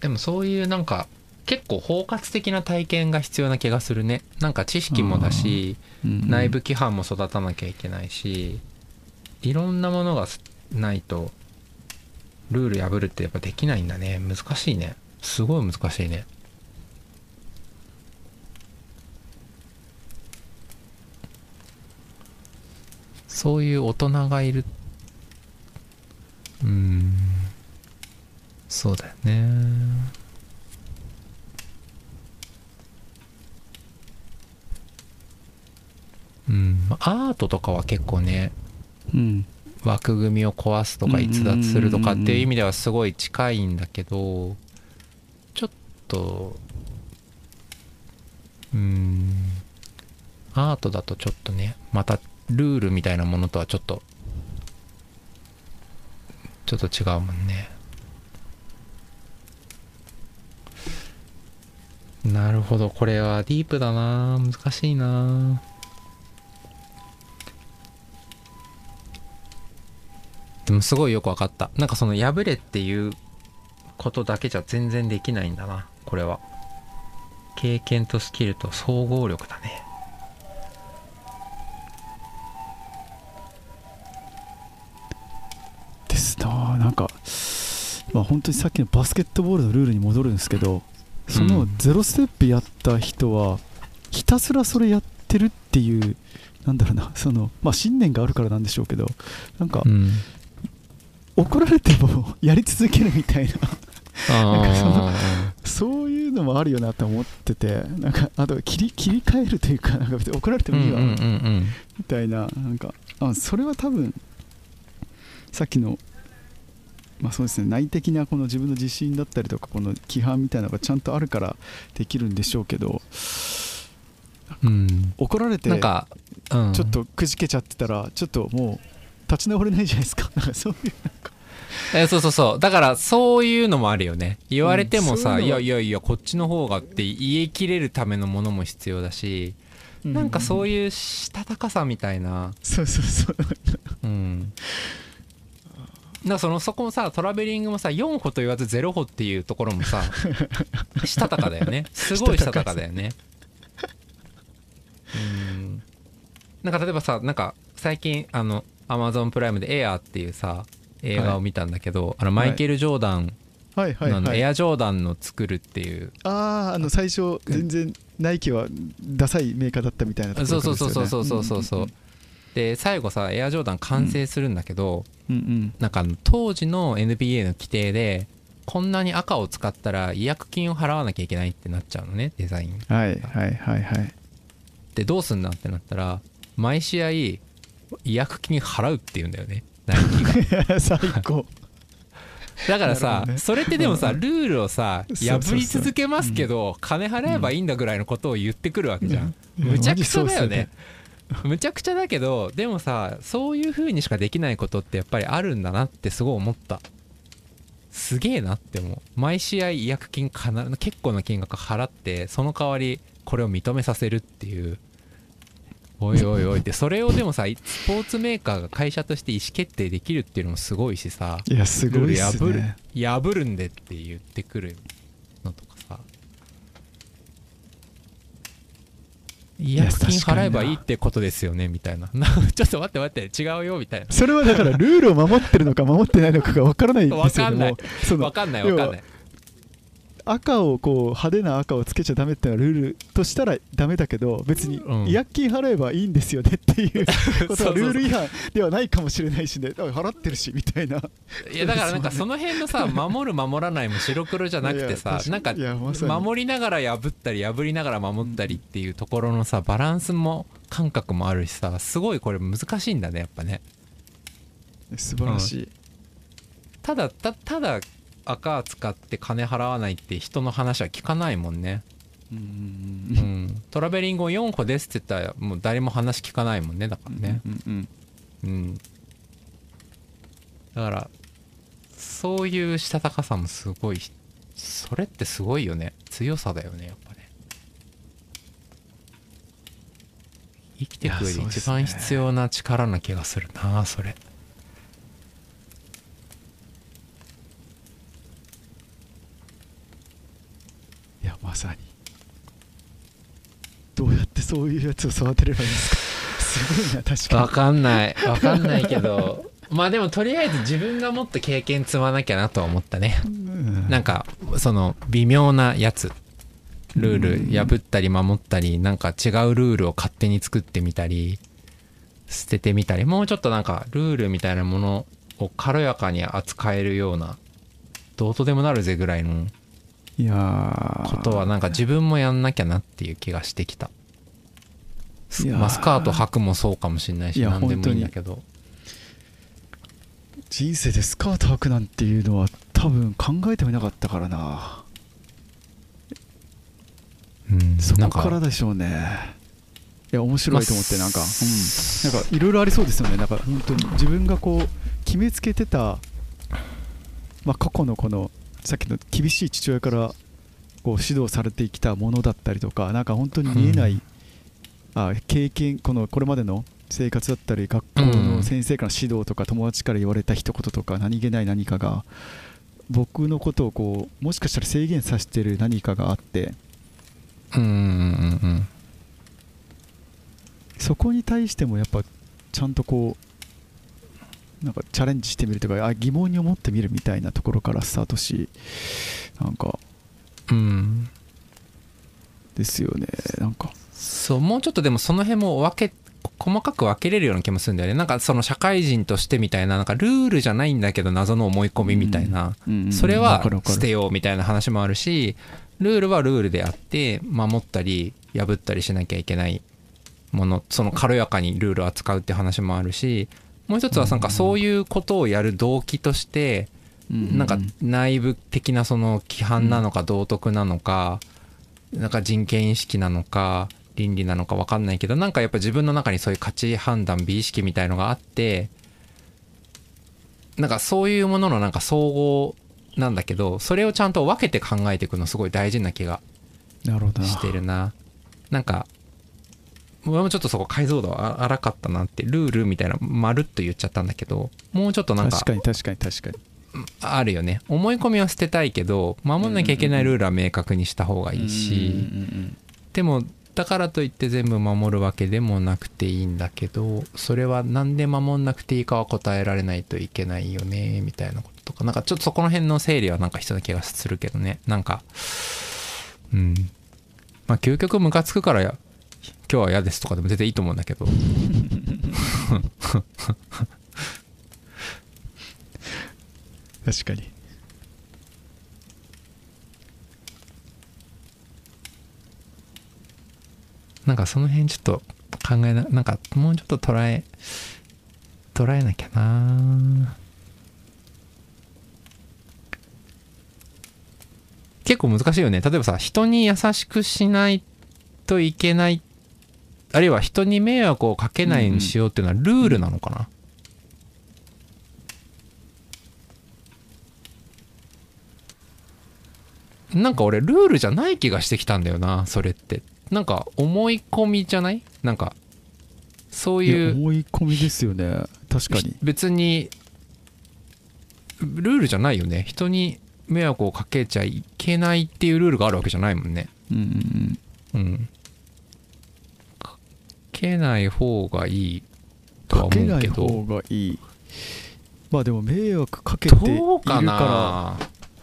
でもそういうなんか結構包括的な体験が必要な気がするね。なんか知識もだし
うん。
内部規範も育たなきゃいけないしいろんなものがないとルール破るってやっぱできないんだね。難しいね。すごい難しいね。そういう大人がいる。うんそうだよね。うんまあアートとかは結構ね
うん。
枠組みを壊すとか逸脱するとかっていう意味ではすごい近いんだけどちょっとうんアートだとちょっとねまたルールみたいなものとはちょっとちょっと違うもんねなるほど。これはディープだな。難しいな。でもすごいよく分かった。なんかその破れっていうことだけじゃ全然できないんだな。これは。経験とスキルと総合力だね。
ですななんかまあ本当にさっきのバスケットボールのルールに戻るんですけどその
うん。
ゼロステップやった人はひたすらそれやってるっていうなんだろうなそのまあ信念があるからなんでしょうけどなんか
うん。
怒られても やり続けるみたいな。なんかその
あ
そういうのもあるよなと思っててなんかあと切り切り替えるというかなんか別に怒られてもいいわ、みたいななんかあそれは多分さっきのまあそうですね内的なこの自分の自信だったりとかこの規範みたいなのがちゃんとあるからできるんでしょうけど
うん。うん
怒られて
なんか、うん、
ちょっとくじけちゃってたらちょっともう立ち直れないじゃないですか。なんかそういう
えそうそうそう。だからそういうのもあるよね。言われてもさ、
うんい
やいやいやこっちの方がって言い切れるためのものも必要だし、なんかそう
いう
いうしたたかさみたいな。
そうそうそう。
うんだからそのそこもさトラベリングもさ4歩と言わず0歩っていうところもさ したたかだよね。すごいしたたかだよね。うん。なんか例えばさなんか最近あの Amazon プライムで「エアーっていうさ映画を見たんだけど、あのマイケル・ジョーダン
はい。はい。
エアジョーダンの作るっていう。
あああの最初全然ナイキはダサいメーカーだったみたいなところ
そうそうそうそうそうそうそう
うん
で最後さエアジョーダン完成するんだけど、
うんうん。
なんかあの当時の NBA の規定でこんなに赤を使ったら違約金を払わなきゃいけないってなっちゃうのねデザイン。
はいはいはいはい。
でどうすんだってなったら毎試合違約金払うって言うんだよねナイキが。
最高。
だからさ、
ね。
それってでもさルールをさ破り続けますけど金払えばいいんだぐらいのことを言ってくるわけじゃん、むちゃくちゃだよね むちゃくちゃだけどでもさそういう風にしかできないことってやっぱりあるんだなってすごい思った。すげえなって思う。毎試合違約金かな結構な金額払ってその代わりこれを認めさせるっていう。おいおいおい。ってそれをでもさスポーツメーカーが会社として意思決定できるっていうのもすごいしさ。
いやすごいっすね。
破る破るんでって言ってくるのとかさ違
や
約金払えばいいってことですよねみたいな。な ちょっと待って待って違うよみたい
それはだからルールを守ってるのか守ってないのかが分からないんですよね
わ
もうその
なわかんないわかんない
赤をこう派手な赤をつけちゃダメっていうのはルールとしたらダメだけど別に
うん。
違約金払えばいいんですよねっていうことは ルール違反ではないかもしれないしね。払ってるしみたいな。い
やだから なんかその辺のさ守る守らないも白黒じゃなくてさなんか守りながら破ったり破りながら守ったりっていうところのさバランスも感覚もあるしさすごいこれ難しいんだねやっぱね。
素晴らしい、
ただたただ赤使って金払わないって人の話は聞かないもんね、
うん
トラベリングを4個ですって言ったらもう誰も話聞かないもんねだからね。
うん
だからそういうしたたかさもすごいそれってすごいよね。強さだよねやっぱね。生きていく上で一番必要な力な気がするなそれ
いやまさにどうやってそういうやつを育てればいいんですか？すごいな確かに。
わかんない。わかんないけど。まあでもとりあえず自分がもっと経験積まなきゃなとは思ったね。
うん。
なんかその微妙なやつ。ルール破ったり守ったりなんか違うルールを勝手に作ってみたり捨ててみたりもうちょっとなんかルールみたいなものを軽やかに扱えるようなどうとでもなるぜぐらいの
いやー。
ことはなんか自分もやんなきゃなっていう気がしてきたまあスカート履くもそうかもしんないし何でもいいんだけど。
人生でスカート履くなんていうのは多分考えてもいなかったからな。
うん
そこからでしょうね。いや面白いと思って
まあ
なんか、うん、なんかいろいろありそうですよね。なんか本当に。自分がこう決めつけてた、まあ、過去のこのさっきの厳しい父親からこう指導されてきたものだったりとかなんか本当に見えない、
うん
あ経験このこれまでの生活だったり学校の先生からの指導とか友達から言われた一言とか何気ない何かが僕のことをこうもしかしたら制限させてる何かがあってそこに対してもやっぱちゃんとこうなんかチャレンジしてみるとかあ疑問に思ってみるみたいなところからスタートしなんか
うん。
ですよねなんか
そうもうちょっとでもその辺も分け細かく分けれるような気もするんだよね。なんかその社会人としてみたいななんかルールじゃないんだけど謎の思い込みみたいな、それは捨てようみたいな話もあるしルールはルールであって守ったり破ったりしなきゃいけないものその軽やかにルールを扱うって話もあるしもう一つはなんかそういうことをやる動機としてなんか内部的なその規範なのか道徳なのかなんか人権意識なのか倫理なのか分かんないけどなんかやっぱ自分の中にそういう価値判断美意識みたいのがあってなんかそういうもののなんか総合なんだけどそれをちゃんと分けて考えていくのすごい大事な気がしてるな。なんか俺もちょっとそこ解像度荒かったなってルールみたいなまるっと言っちゃったんだけどもうちょっとなんか
確かに確かに確かに。
あるよね。思い込みは捨てたいけど守んなきゃいけないルールは明確にした方がいいしでもだからといって全部守るわけでもなくていいんだけどそれは何で守んなくていいかは答えられないといけないよねみたいなこととか。なんかちょっとそこの辺の整理はなんか必要な気がするけどね。なんかうん。まあ究極ムカつくからや今日は嫌ですとかでも全然いいと思うんだけど。
確かに。
なんかその辺ちょっと考えななんかもうちょっと捉え捉えなきゃな。結構難しいよね。例えばさ人に優しくしないといけないあるいは人に迷惑をかけないようにしようっていうのはルールなのかな、うん、なんか俺ルールじゃない気がしてきたんだよなそれってなんか思い込みじゃない？なんかそういう
思い込みですよね。確かに。
別にルールじゃないよね。人に迷惑をかけちゃいけないっていうルールがあるわけじゃないもんね。
うんうん
うん。かけない方がいいとは思うけど。
かけない方がいい。まあでも迷惑かけている
か
ら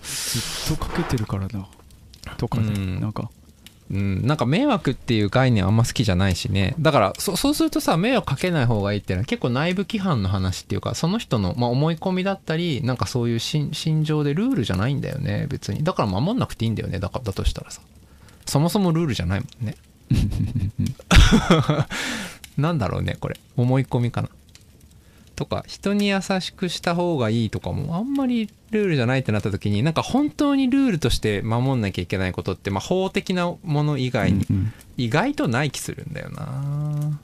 ずっとかけてるからな。とかね、
うん。
なんか
うん、なんか迷惑っていう概念あんま好きじゃないしね。だからそうするとさ迷惑かけない方がいいっていうのは結構内部規範の話っていうかその人の、まあ、思い込みだったりなんかそういう心心情でルールじゃないんだよね別に。だから守んなくていいんだよねだからだとしたらさ。そもそもルールじゃないもんね。なんだろうねこれ。思い込みかな。とか人に優しくした方がいいとかもあんまりルールじゃないってなった時になんか本当にルールとして守んなきゃいけないことって、まあ、法的なもの以外に意外とない気するんだよな。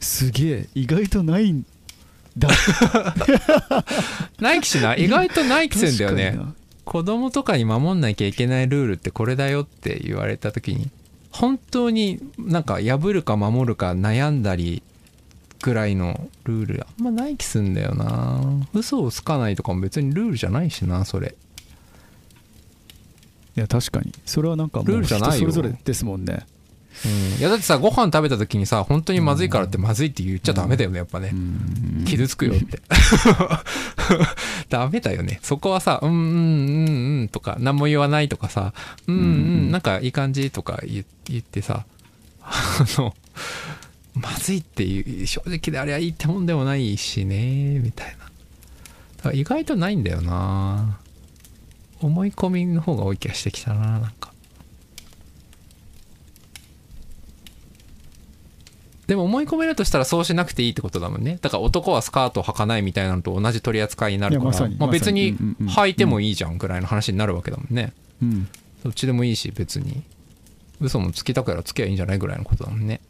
すげえ意外とないんだ。
ない気しない？意外とない気するんだよね子供とかに守んなきゃいけないルールってこれだよって言われた時に本当になんか破るか守るか悩んだりぐらいのルールあんまない気すんだよな。嘘をつかないとかも別にルールじゃないしなそれ。
いや確かに。それはなんかもう
ルールじゃないよ。
人それぞれですもんね
うん。いやだってさご飯食べた時にさ本当にまずいからってまずいって言っちゃダメだよねやっぱね。
うん。
傷つくよって。ダメだよね。そこはさ「うんうんうんうん」とか何も言わないとかさ「うんうん、
うん。うん
なんかいい感じ」とか言言ってさあのまずいっていう正直であれはいいってもんでもないしねみたいな。だから意外とないんだよな。思い込みの方が多い気がしてきたななんかでも思い込めるとしたらそうしなくていいってことだもんね。だから男はスカートを履かないみたいなのと同じ取り扱いになるから。
まさに。
まあ、別に履いてもいいじゃんぐらいの話になるわけだもんね。
うん。
どっちでもいいし別に。嘘もつきたくやらつきゃいいんじゃないぐらいのことだもんね。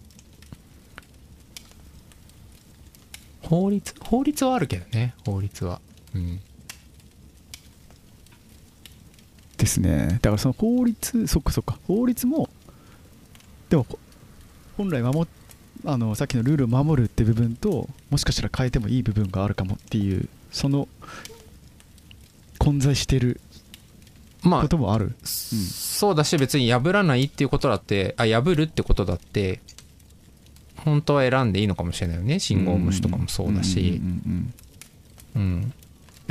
法律法律はあるけどね。法律は。うん。
ですね。だからその法律そっかそっか。法律もでもほ本来守っあのさっきのルールを守るって部分ともしかしたら変えてもいい部分があるかもっていうその混在してる
まあ
こともある、
そうだし別に破らないっていうことだってあ破るってことだって本当は選んでいいのかもしれないよね。信号無視とかもそうだし。
うん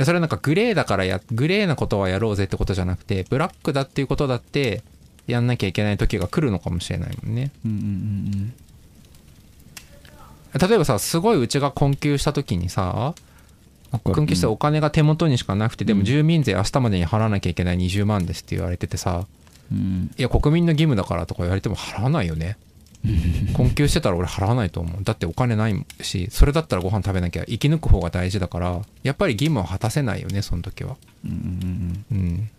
それはなんかグレーだからやグレーなことはやろうぜってことじゃなくてブラックだっていうことだってやんなきゃいけない時が来るのかもしれないもんね。
うんうんうん
例えばさすごいうちが困窮した時にさ
うん
困窮してお金が手元にしかなくてでも
うん
住民税明日までに払わなきゃいけない20万ですって言われててさ
うん。
いや国民の義務だからとか言われても払わないよね。困窮してたら俺払わないと思う。だってお金ないしそれだったらご飯食べなきゃ生き抜く方が大事だからやっぱり義務は果たせないよねその時は。
うん。うん。
うん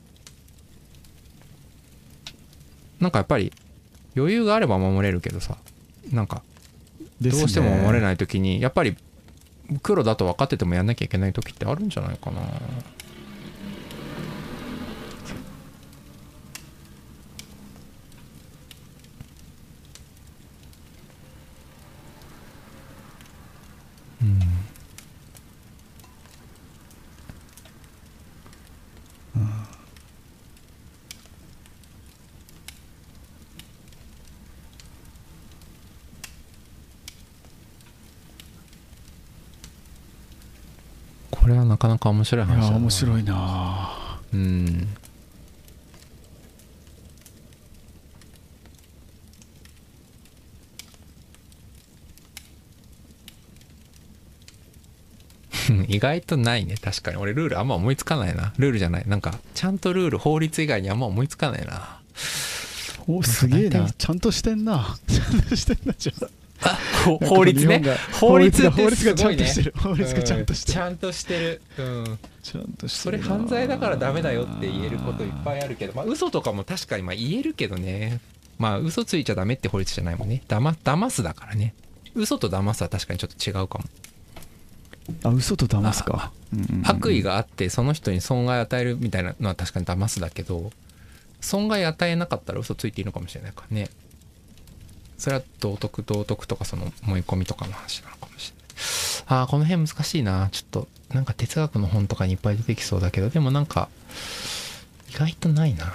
なんかやっぱり余裕があれば守れるけどさなんか
うん
どうしても守れない時にやっぱり黒だと分かっててもやんなきゃいけない時ってあるんじゃないかな。うん。これはなかなか面白い
い
話だな。
や面白いな。
うん。意外とないね。確かに。俺ルールあんま思いつかないな。ルールじゃない。なんかちゃんとルール法律以外にあんま思いつかないな。
おすげえ
な
ちゃんとしてんな。ちゃんとしてんなじゃあ。
ほ法律ね。法律って
法律がちゃんとしてる法律がちゃんとしてる。
うん。ちゃんとしてる。うん。
ちゃんとして
それ犯罪だからダメだよって言えることいっぱいあるけど。まあ嘘とかも確かにまあ言えるけどね。まあ嘘ついちゃダメって法律じゃないもんね。だま騙すだからね。嘘と騙すは確かにちょっと違うかも。
あ嘘と騙すか。うんうんうん。
悪意があってその人に損害を与えるみたいなのは確かに騙すだけど損害与えなかったら嘘ついていいのかもしれないからねそれは道徳道徳とかその思い込みとかの話なのかもしれない。あーこの辺難しいな。ちょっとなんか哲学の本とかにいっぱい出てきそうだけど。でもなんか意外とないな。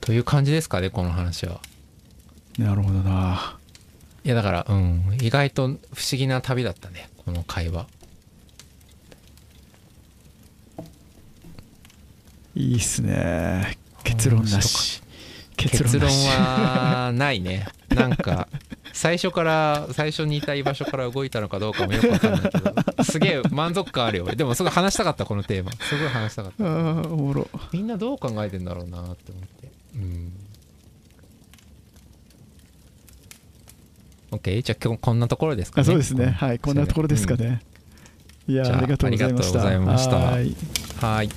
という感じですかねこの話は。
なるほどな。い
やだからうん。意外と不思議な旅だったねこの会話。
いいっすね。結論なし結
結論はないね。なんか最初から最初にいた居場所から動いたのかどうかもよくわかんないけどすげえ満足感あるよ俺。でもすごい話したかったこのテーマ。すごい話したかっ
あ
た。
ーおもろ。
みんなどう考えてん。だろうなって思ってうん OK じゃあ今日こんなところですかね。
あそうですね。はいこんなところですかね。いや
じゃあ
ありがとうございました。
ありがとうございました。はい